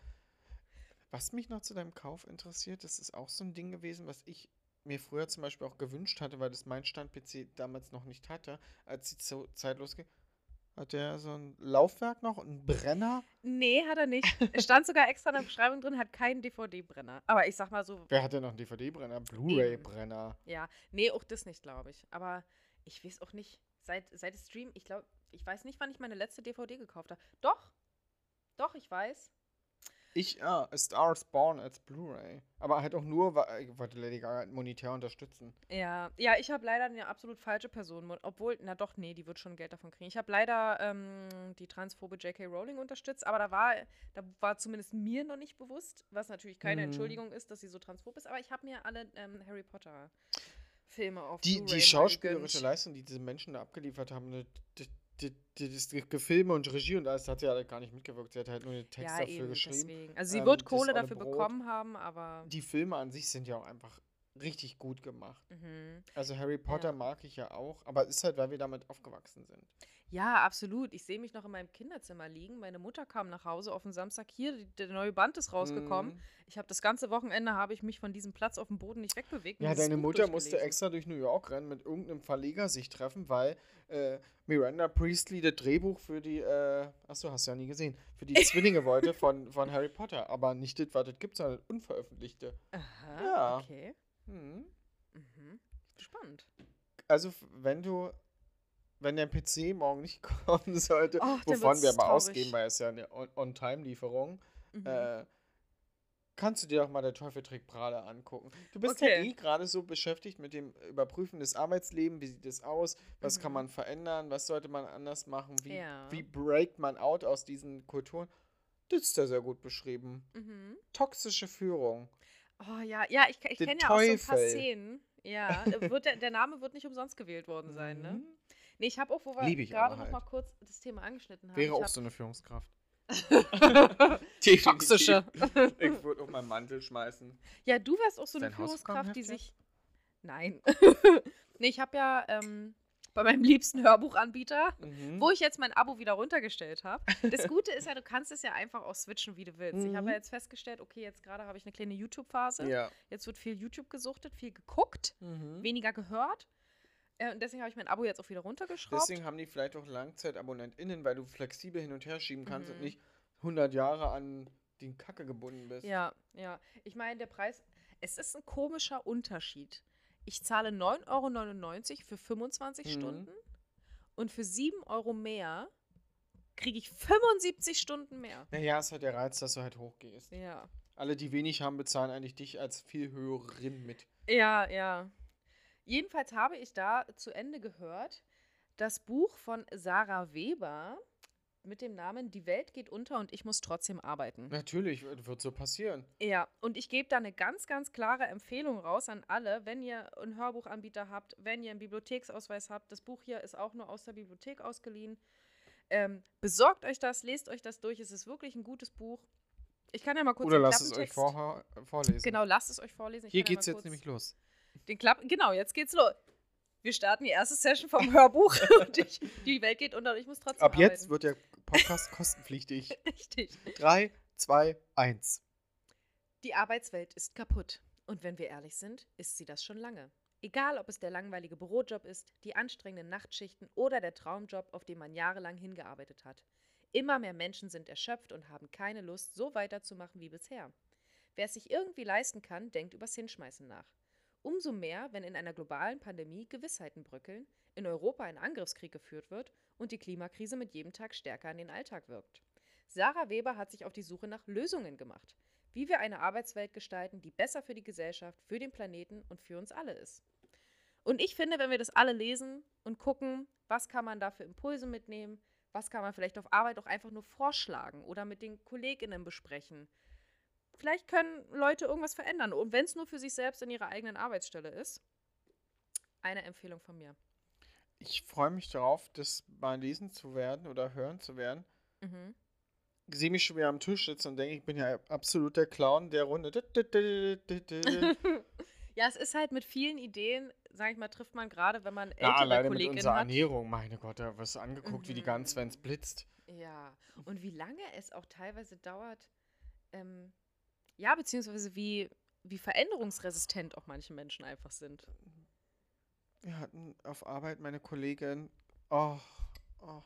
was mich noch zu deinem Kauf interessiert, das ist auch so ein Ding gewesen, was ich mir früher zum Beispiel auch gewünscht hatte, weil das mein Stand-PC damals noch nicht hatte, als die Zeit losging. Hat der so ein Laufwerk noch, einen Brenner? Nee, hat er nicht. Es stand sogar extra in der Beschreibung drin, hat keinen DVD-Brenner. Aber ich sag mal so, Wer hat denn noch einen DVD-Brenner? Blu-ray-Brenner. ja. Nee, auch das nicht, glaube ich. Aber ich weiß auch nicht, seit, seit Stream, ich glaube, ich weiß nicht, wann ich meine letzte DVD gekauft habe. Doch. Doch, ich weiß. Ich, ja, A Star is Born als Blu-ray. Aber halt auch nur, weil ich wollte Lady Gaga monetär unterstützen. Ja, ja, ich habe leider eine absolut falsche Person, obwohl, na doch, nee, die wird schon Geld davon kriegen. Ich habe leider ähm, die transphobe J.K. Rowling unterstützt, aber da war, da war zumindest mir noch nicht bewusst, was natürlich keine Mhm. Entschuldigung ist, dass sie so transphob ist, aber ich habe mir alle ähm, Harry Potter Filme auf Die, die schauspielerische. Leistung, die diese Menschen da abgeliefert haben, ne, die, die, die, das Gefilme und Regie und alles, hat sie ja gar nicht mitgewirkt. Sie hat halt nur den Text Ja, dafür eben, geschrieben. deswegen. Also sie Ähm, wird Kohle dafür Brot. bekommen haben, aber Die Filme an sich sind ja auch einfach richtig gut gemacht. mhm. Also Harry Potter Ja. mag ich ja auch, aber ist halt, weil wir damit aufgewachsen sind. Ja, absolut. Ich sehe mich noch in meinem Kinderzimmer liegen. Meine Mutter kam nach Hause auf den Samstag hier, die, der neue Band ist rausgekommen. Mhm. Ich habe das ganze Wochenende habe ich mich von diesem Platz auf dem Boden nicht wegbewegt. Ja, deine Mutter musste extra durch New York rennen, mit irgendeinem Verleger sich treffen, weil äh, Miranda Priestley das Drehbuch für die, äh, achso, hast du ja nie gesehen, für die Zwillinge wollte von, von Harry Potter, aber nicht das, was es gibt, sondern das Unveröffentlichte. Aha, Ja. okay. Hm. Mhm. Spannend. Also, wenn du, wenn der PC morgen nicht kommen sollte, Och, wovon wir aber traurig. ausgehen, weil es ja eine On- On-Time-Lieferung, Mhm. äh, kannst du dir doch mal der Teufel trägt Prada angucken. Du bist ja Okay. eh gerade so beschäftigt mit dem Überprüfen des Arbeitslebens, wie sieht es aus, was kann Mhm. man verändern, was sollte man anders machen, wie, Ja. wie breakt man out aus diesen Kulturen. Das ist ja sehr gut beschrieben. Mhm. Toxische Führung. Oh ja, ja, ich, ich kenne ja auch so ein paar. Szenen. Ja, äh, wird der, der Name wird nicht umsonst gewählt worden sein, ne? Mhm. Nee, ich habe auch, wo wir Lieb ich gerade noch mal halt. kurz das Thema angeschnitten haben. Wäre ich auch hab- so eine Führungskraft. Toxische. Ich würde auch meinen Mantel schmeißen. Ja, du wärst auch so eine Führungskraft, die sich. Nein. nee, ich habe ja ähm, bei meinem liebsten Hörbuchanbieter, Mhm. wo ich jetzt mein Abo wieder runtergestellt habe. Das Gute ist ja, du kannst es ja einfach auch switchen, wie du willst. Ich habe Mhm. ja jetzt festgestellt, okay, jetzt gerade habe ich eine kleine YouTube-Phase. Ja. Jetzt wird viel YouTube gesuchtet, viel geguckt, Mhm. weniger gehört. Äh, und deswegen habe ich mein Abo jetzt auch wieder runtergeschraubt. Deswegen haben die vielleicht auch LangzeitabonnentInnen, weil du flexibel hin und her schieben kannst und Mhm. nicht 100 Jahre an den Kacke gebunden bist. Ja, ja. Ich meine, der Preis, es ist ein komischer Unterschied. Ich zahle 9,99 Euro für 25 Mhm. Stunden und für 7 Euro mehr kriege ich 75 Stunden mehr. Naja, es hat der Reiz, dass du halt hochgehst. Ja. Alle, die wenig haben, bezahlen eigentlich dich als viel höherin mit. Ja, ja. Jedenfalls habe ich da zu Ende gehört das Buch von Sarah Weber mit dem Namen Die Welt geht unter und ich muss trotzdem arbeiten. Natürlich, wird so passieren. Ja, und ich gebe da eine ganz, ganz klare Empfehlung raus an alle, wenn ihr einen Hörbuchanbieter habt, wenn ihr einen Bibliotheksausweis habt. Das Buch hier ist auch nur aus der Bibliothek ausgeliehen. Ähm, besorgt euch das, lest euch das durch. Es ist wirklich ein gutes Buch. Ich kann ja mal kurz Oder lasst es euch vorlesen. Genau, lasst es euch vorlesen. Ich Hier kann ja geht's mal jetzt nämlich los. Den Klapp genau, jetzt geht's los. Wir starten die erste Session vom Hörbuch und ich, die Welt geht unter und ich muss trotzdem Ab jetzt arbeiten. wird der Podcast kostenpflichtig. Richtig. Drei, zwei, eins. Die Arbeitswelt ist kaputt. Und wenn wir ehrlich sind, ist sie das schon lange. Egal, ob es der langweilige Bürojob ist, die anstrengenden Nachtschichten oder der Traumjob, auf den man jahrelang hingearbeitet hat. Immer mehr Menschen sind erschöpft und haben keine Lust, so weiterzumachen wie bisher. Wer es sich irgendwie leisten kann, denkt übers Hinschmeißen nach. Umso mehr, wenn in einer globalen Pandemie Gewissheiten bröckeln, in Europa ein Angriffskrieg geführt wird und die Klimakrise mit jedem Tag stärker an den Alltag wirkt. Sarah Weber hat sich auf die Suche nach Lösungen gemacht, wie wir eine Arbeitswelt gestalten, die besser für die Gesellschaft, für den Planeten und für uns alle ist. Und ich finde, wenn wir das alle lesen und gucken, was kann man da für Impulse mitnehmen, was kann man vielleicht auf Arbeit auch einfach nur vorschlagen oder mit den KollegInnen besprechen. Vielleicht können Leute irgendwas verändern. Und wenn es nur für sich selbst in ihrer eigenen Arbeitsstelle ist. Eine Empfehlung von mir. Ich freue mich darauf, das mal lesen zu werden oder hören zu werden. Mhm. Ich sehe mich schon wieder am Tisch sitzen und denke, ich bin ja absolut der Clown der Runde. ja, es ist halt mit vielen Ideen, sag ich mal, trifft man gerade, wenn man Ja, ältere alleine mit KollegInnen unserer hat. Ernährung, meine Gott, da wirst du angeguckt wie die Mhm. Gans, wenn es blitzt. Ja, und wie lange es auch teilweise dauert, ähm, ja, beziehungsweise wie, wie veränderungsresistent auch manche Menschen einfach sind. Wir hatten auf Arbeit meine Kollegin. Oh, oh.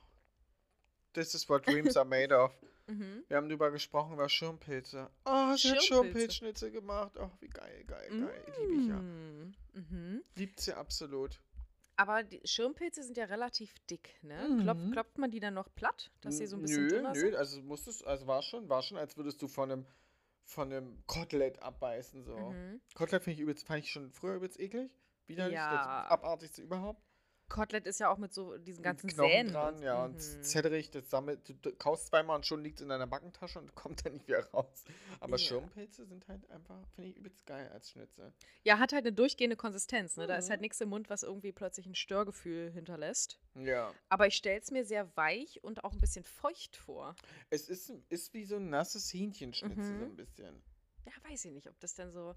This is what dreams are made of. Mhm. Wir haben drüber gesprochen, über Schirmpilze. Oh, sie hat. Schirmpilzschnitzel gemacht. Oh, wie geil, geil, geil. Liebe ich ja. Mm. Mhm. Liebt sie absolut. Aber die Schirmpilze sind ja relativ dick, ne? Klopf, Mhm. klopft man die dann noch platt, dass sie so ein bisschen nö, dünner nö, sind? also musstest, also war schon, war schon, als würdest du von einem, von einem Kotelett abbeißen, so. Mhm. Kotelett finde ich übelst, fand ich schon früher übelst eklig. Widerlich, Ja. das abartigste überhaupt. Kotelett ist ja auch mit so diesen ganzen Knochen Zähnen. dran, ja, und Mhm. zedderig, das sammelt, du, du kaust zweimal und schon liegt es in deiner Backentasche und kommt dann nicht wieder raus. Aber Ja. Schirmpilze sind halt einfach, finde ich übelst geil als Schnitzel. Ja, hat halt eine durchgehende Konsistenz, ne? Da ist Mhm. halt nichts im Mund, was irgendwie plötzlich ein Störgefühl hinterlässt. Ja. Aber ich stelle es mir sehr weich und auch ein bisschen feucht vor. Es ist, ist wie so ein nasses Hähnchenschnitzel, so Mhm. ein bisschen. Ja, weiß ich nicht, ob das denn so.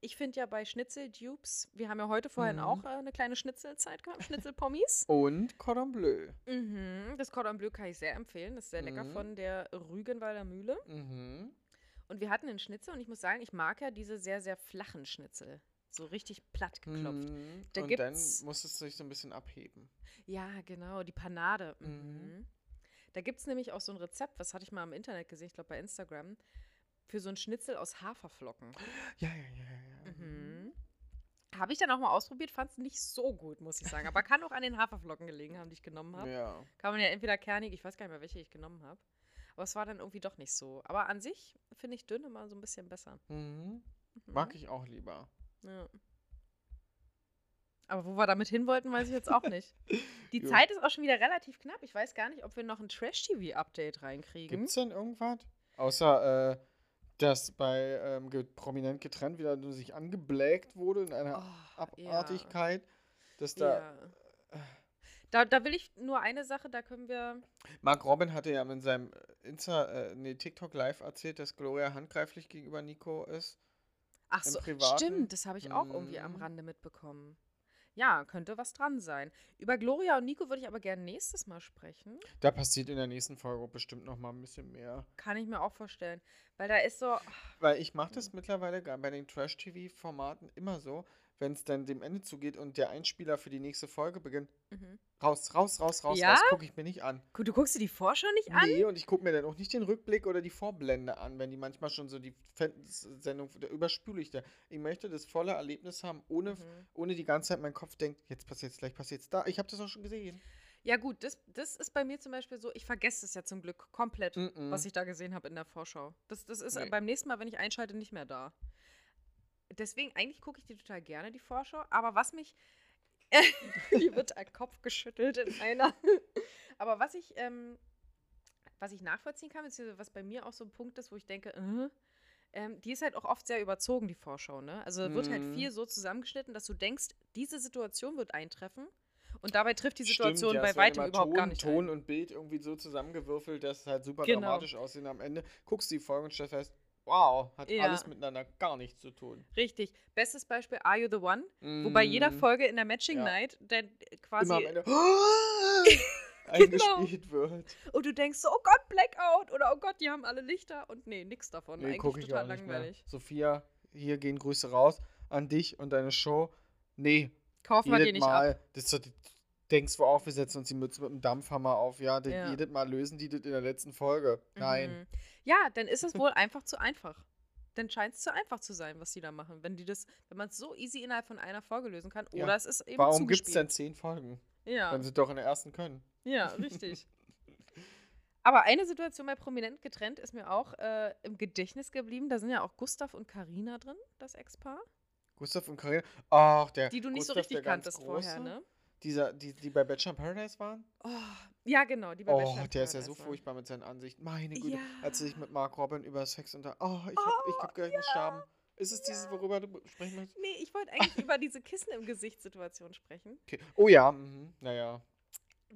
Ich finde ja bei Schnitzel-Dupes, wir haben ja heute vorhin Mhm. auch äh, eine kleine Schnitzelzeit gehabt, Schnitzelpommis. Und Cordon Bleu. mhm. Das Cordon Bleu kann ich sehr empfehlen. Das ist sehr lecker Mhm. von der Rügenwalder Mühle. Mhm. Und wir hatten einen Schnitzel und ich muss sagen, ich mag ja diese sehr, sehr flachen Schnitzel. So richtig platt geklopft. Mhm. Da und dann gibt's- muss es sich so ein bisschen abheben. Ja, genau, die Panade. Mhm. Da gibt es nämlich auch so ein Rezept, was hatte ich mal im Internet gesehen, ich glaube bei Instagram, für so ein Schnitzel aus Haferflocken. Ja, ja, ja, ja. Mhm. Habe ich dann auch mal ausprobiert, fand es nicht so gut, muss ich sagen. Aber kann auch an den Haferflocken gelegen haben, die ich genommen habe. Ja. Kann man ja entweder kernig, ich weiß gar nicht mehr, welche ich genommen habe. Aber es war dann irgendwie doch nicht so. Aber an sich finde ich dünn immer so ein bisschen besser. Mhm. Mhm. Mag ich auch lieber. Ja. Aber wo wir damit hin wollten, weiß ich jetzt auch nicht. Die. Zeit ist auch schon wieder relativ knapp. Ich weiß gar nicht, ob wir noch ein Trash-TV-Update reinkriegen. Gibt's denn irgendwas? Außer, äh, dass bei ähm, ge prominent getrennt wieder nur sich angeblägt wurde in einer Oh, Abartigkeit, dass Ja. da. ja. Da, da will ich nur eine Sache, da können wir. Mark Robin hatte ja in seinem Insta, äh, nee, TikTok Live erzählt, dass Gloria handgreiflich gegenüber Nico ist. Ach so, stimmt, das habe ich auch irgendwie am Mhm. Rande mitbekommen. Ja, könnte was dran sein. Über Gloria und Nico würde ich aber gerne nächstes Mal sprechen. Da passiert in der nächsten Folge bestimmt noch mal ein bisschen mehr. Kann ich mir auch vorstellen. Weil da ist so. Weil ich mache das mittlerweile bei den Trash-TV-Formaten immer so, wenn es dann dem Ende zugeht und der Einspieler für die nächste Folge beginnt. Mhm. Raus, raus, raus, raus, Ja? raus, gucke ich mir nicht an. Gut, du guckst dir die Vorschau nicht an? Nee, und ich gucke mir dann auch nicht den Rückblick oder die Vorblende an, wenn die manchmal schon so die Sendung, da überspüle ich da. Ich möchte das volle Erlebnis haben, ohne, Mhm. ohne die ganze Zeit mein Kopf denkt, jetzt passiert es, gleich passiert es da. Ich habe das auch schon gesehen. Ja, gut, das, das ist bei mir zum Beispiel so, ich vergesse es ja zum Glück komplett, Mhm. was ich da gesehen habe in der Vorschau. Das, das ist Nee. beim nächsten Mal, wenn ich einschalte, nicht mehr da. Deswegen, eigentlich gucke ich die total gerne, die Vorschau. Aber was mich. Hier wird ein Kopf geschüttelt in einer. Aber was ich ähm, was ich nachvollziehen kann, beziehungsweise was bei mir auch so ein Punkt ist, wo ich denke, äh, ähm, die ist halt auch oft sehr überzogen, die Vorschau, ne? Also wird halt Mhm. viel so zusammengeschnitten, dass du denkst, diese Situation wird eintreffen und dabei trifft die Stimmt, Situation ja, bei weitem überhaupt gar Ton, nicht Ton ein. und Bild irgendwie so zusammengewürfelt, dass es halt super Genau. dramatisch aussehen. Am Ende guckst du die Folge und stellst fest, wow, hat Ja. alles miteinander gar nichts zu tun. Richtig. Bestes Beispiel, Are You the One? Wo bei jeder Mm, Folge in der Matching Ja. Night dann immer am quasi Genau. eingespielt wird. und du denkst so, oh Gott, Blackout oder oh Gott, die haben alle Lichter und nee, nix davon. Nee, Eigentlich total langweilig. Sophia, hier gehen Grüße raus an dich und deine Show. Nee, Kaufen wir dir jedes nicht ab. Mal, das ist so, du denkst du auch, wir setzen uns die Mütze mit dem Dampfhammer auf. Ja, das, Ja. jedes Mal lösen die das in der letzten Folge. Nein. Mhm. Ja, dann ist es wohl einfach zu einfach. Dann scheint es zu einfach zu sein, was die da machen. Wenn die das, wenn man es so easy innerhalb von einer Folge lösen kann, Ja. oder es ist eben Warum gibt es denn zehn Folgen? Ja, Wenn sie doch in der ersten können. ja, richtig. Aber eine Situation bei Prominent getrennt ist mir auch äh, im Gedächtnis geblieben. Da sind ja auch Gustav und Karina drin, das Ex-Paar. Gustav und Karina. Ach, der. Die du nicht so Gustav, der richtig kanntest vorher, ne? Dieser, die, die bei Bachelor in Paradise waren? Oh, ja, genau, die bei Oh, Bachelor in der ist ja so Paradise waren. furchtbar mit seinen Ansichten. Meine Güte. Ja. Als sich mit Mark Robin über Sex unter. Oh, ich hab, ich hab gleich einen Sterben. Ist es dieses, worüber du sprechen möchtest? Nee, ich wollte eigentlich über diese Kissen im Gesicht-Situation sprechen. Okay. Oh ja, mhm. naja.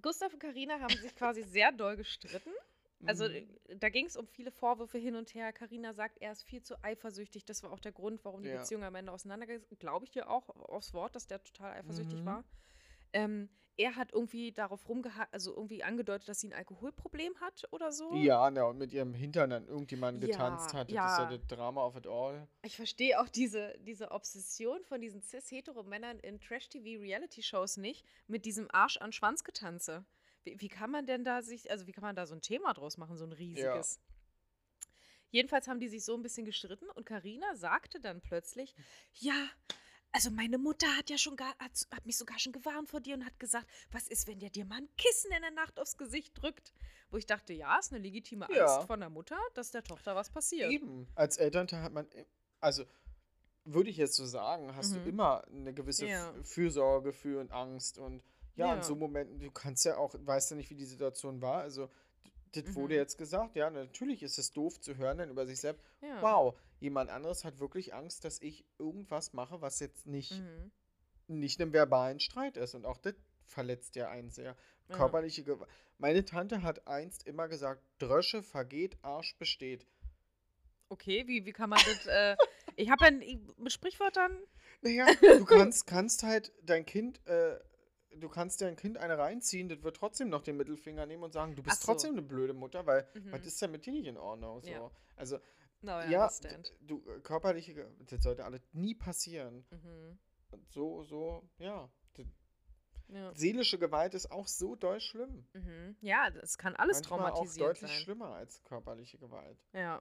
Gustav und Karina haben sich quasi sehr doll gestritten. Also Mhm. äh, da ging es um viele Vorwürfe hin und her. Karina sagt, er ist viel zu eifersüchtig. Das war auch der Grund, warum die Ja. Beziehung am Ende auseinandergegangen ist. Glaube ich dir auch aufs Wort, dass der total eifersüchtig Mhm. war. Ähm, er hat irgendwie darauf rumgehakt, also irgendwie angedeutet, dass sie ein Alkoholproblem hat oder so. Ja, na, und mit ihrem Hintern dann irgendjemand Ja, getanzt hat. Das ist ja ja. das Drama of it all. Ich verstehe auch diese, diese Obsession von diesen cis-hetero-Männern in Trash-TV-Reality-Shows nicht mit diesem Arsch an Schwanzgetanze. Wie, wie kann man denn da sich, also wie kann man da so ein Thema draus machen, so ein riesiges? Jedenfalls haben die sich so ein bisschen gestritten und Karina sagte dann plötzlich, ja, also meine Mutter hat ja schon gar, hat, hat mich sogar schon gewarnt vor dir und hat gesagt, was ist, wenn der dir mal ein Kissen in der Nacht aufs Gesicht drückt? Wo ich dachte, ja, ist eine legitime Angst Ja. von der Mutter, dass der Tochter was passiert. Eben. Als Elternteil hat man, i- also würde ich jetzt so sagen, hast Mhm. du immer eine gewisse Ja. Fürsorge für und Angst und ja, Ja. in so Momenten, du kannst ja auch, weißt ja nicht, wie die Situation war, also das wurde Mhm. jetzt gesagt, ja, natürlich ist es doof zu hören dann über sich selbst. Wow, jemand anderes hat wirklich Angst, dass ich irgendwas mache, was jetzt nicht, Mhm. nicht einem verbalen Streit ist und auch das verletzt ja einen sehr. Ja. Körperliche Gewalt. Meine Tante hat einst immer gesagt, Drösche vergeht, Arsch besteht. Okay, wie, wie kann man das, äh, ich habe ja n- mit Sprichwörtern, Naja, du kannst, kannst halt dein Kind, äh, du kannst dein Kind eine reinziehen, das wird trotzdem noch den Mittelfinger nehmen und sagen, du bist so. trotzdem eine blöde Mutter, weil Mhm. was ist denn mit dir nicht in Ordnung? So. Ja. Also, no, I ja, understand. du, äh, körperliche, das sollte alles nie passieren. Mhm. So, so, ja. Ja. Seelische Gewalt ist auch so doll schlimm. Mhm. ja, das kann alles Manchmal auch traumatisierend deutlich sein. schlimmer als körperliche Gewalt. Ja.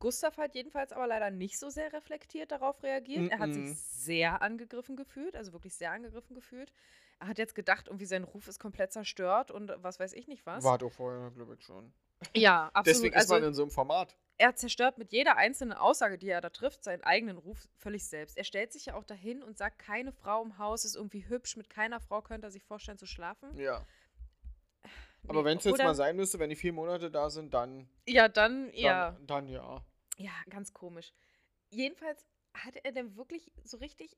Gustav hat jedenfalls aber leider nicht so sehr reflektiert darauf reagiert. Er hat sich sehr angegriffen gefühlt, also wirklich sehr angegriffen gefühlt. Er hat jetzt gedacht, irgendwie sein Ruf ist komplett zerstört und was weiß ich nicht was. War doch vorher, glaube ich, schon. Ja, absolut. Deswegen ist also, man in so einem Format. Er zerstört mit jeder einzelnen Aussage, die er da trifft, seinen eigenen Ruf völlig selbst. Er stellt sich ja auch dahin und sagt, keine Frau im Haus ist irgendwie hübsch, mit keiner Frau könnte er sich vorstellen zu schlafen. Ja. Aber Nee, wenn es jetzt mal sein müsste, wenn die vier Monate da sind, dann, Ja, dann, dann ja. dann ja. Ja, ganz komisch. Jedenfalls hatte er dann wirklich so richtig,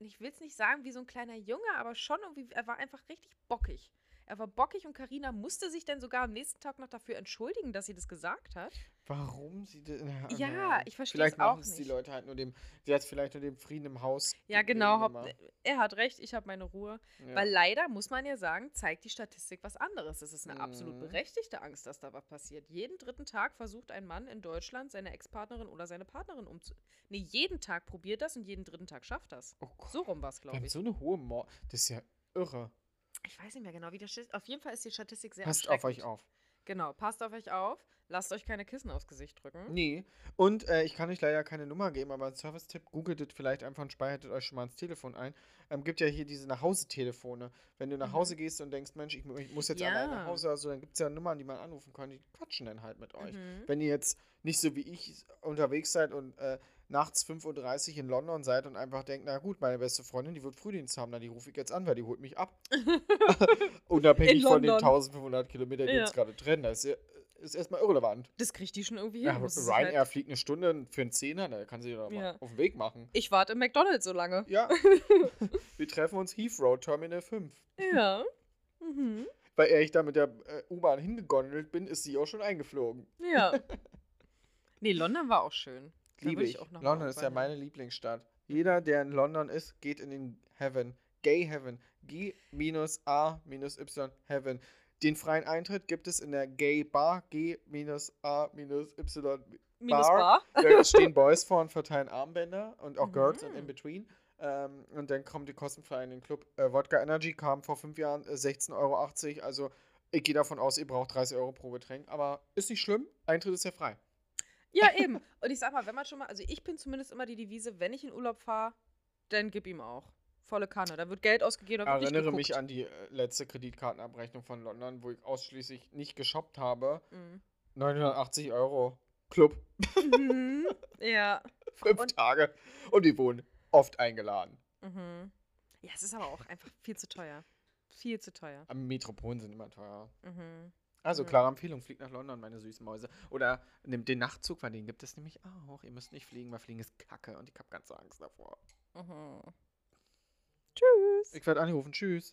ich will es nicht sagen wie so ein kleiner Junge, aber schon irgendwie, er war einfach richtig bockig. Er war bockig und Karina musste sich dann sogar am nächsten Tag noch dafür entschuldigen, dass sie das gesagt hat. Warum sie das? Ja, ich versteh's Vielleicht auch es die nicht. Leute halt nur dem, sie hat vielleicht nur dem Frieden im Haus. Ja, genau. Haupt, er hat recht, ich habe meine Ruhe. Ja. Weil leider, muss man ja sagen, zeigt die Statistik was anderes. Es ist eine absolut Mhm. berechtigte Angst, dass da was passiert. Jeden dritten Tag versucht ein Mann in Deutschland seine Ex-Partnerin oder seine Partnerin umzu... Nee, jeden Tag probiert das und jeden dritten Tag schafft das. oh So rum war es, glaube ich. so eine hohe Mord. Das ist ja irre. Ich weiß nicht mehr genau, wie das ist. Auf jeden Fall ist die Statistik sehr Passt auf euch auf. Genau, passt auf euch auf. Lasst euch keine Kissen aufs Gesicht drücken. Nee. Und äh, ich kann euch leider keine Nummer geben, aber ein Service-Tipp, googelt das vielleicht einfach und speichert euch schon mal ins Telefon ein. Ähm, gibt ja hier diese Nachhause-Telefone. Wenn du nach Mhm. Hause gehst und denkst, Mensch, ich, ich muss jetzt allein nach Ja. Hause, also dann gibt es ja Nummern, die man anrufen kann, die quatschen dann halt mit euch. Mhm. Wenn ihr jetzt nicht so wie ich unterwegs seid und äh, nachts 5.30 Uhr in London seid und einfach denkt, na gut, meine beste Freundin, die wird Frühdienst haben, na die rufe ich jetzt an, weil die holt mich ab. Unabhängig von den London. 1500 Kilometern, die Ja. uns gerade trennen. Das ist ja ist erstmal irrelevant. Das kriegt die schon irgendwie hin. Ja, Ryanair halt- fliegt eine Stunde für einen Zehner, da kann sie doch mal auf den Weg machen. Ich warte im McDonalds so lange. Ja. Wir treffen uns Heathrow Terminal 5. Ja. Mhm. Weil ich da mit der äh, U-Bahn hingegondelt bin, ist sie auch schon eingeflogen. Ja. Nee, London war auch schön. Liebe ich. mal London ist ja meine Lieblingsstadt. Jeder, der in London ist, geht in den Heaven. Gay Heaven. G-A-Y Heaven. Den freien Eintritt gibt es in der Gay Bar. G-A-Y. Minus Bar. Bar. Da stehen Boys vor und verteilen Armbänder und auch Mhm. Girls sind in between. Ähm, und dann kommen die kostenfrei in den Club. Äh, Wodka Energy kam vor fünf Jahren äh, 16,80 Euro. Also ich gehe davon aus, ihr braucht 30 Euro pro Getränk. Aber ist nicht schlimm. Eintritt ist ja frei. Ja, eben. Und ich sag mal, wenn man schon mal, also ich bin zumindest immer die Devise, wenn ich in Urlaub fahre, dann gib ihm auch. Volle Kanne. Da wird Geld ausgegeben, da wird erinnere mich an die äh, letzte Kreditkartenabrechnung von London, wo ich ausschließlich nicht geshoppt habe. Mhm. 980 Euro. Club. Mhm. Ja. Fünf Und- Tage. Und die wurden oft eingeladen. Mhm. Ja, es ist aber auch einfach viel zu teuer. Viel zu teuer. Am Metropolen sind immer teuer. Mhm. Also, klare Empfehlung, fliegt nach London, meine süßen Mäuse. Oder nimmt den Nachtzug, weil den gibt es nämlich auch. Ihr müsst nicht fliegen, weil Fliegen ist kacke und ich habe ganz Angst davor. Mhm. Tschüss. Ich werde anrufen. Tschüss.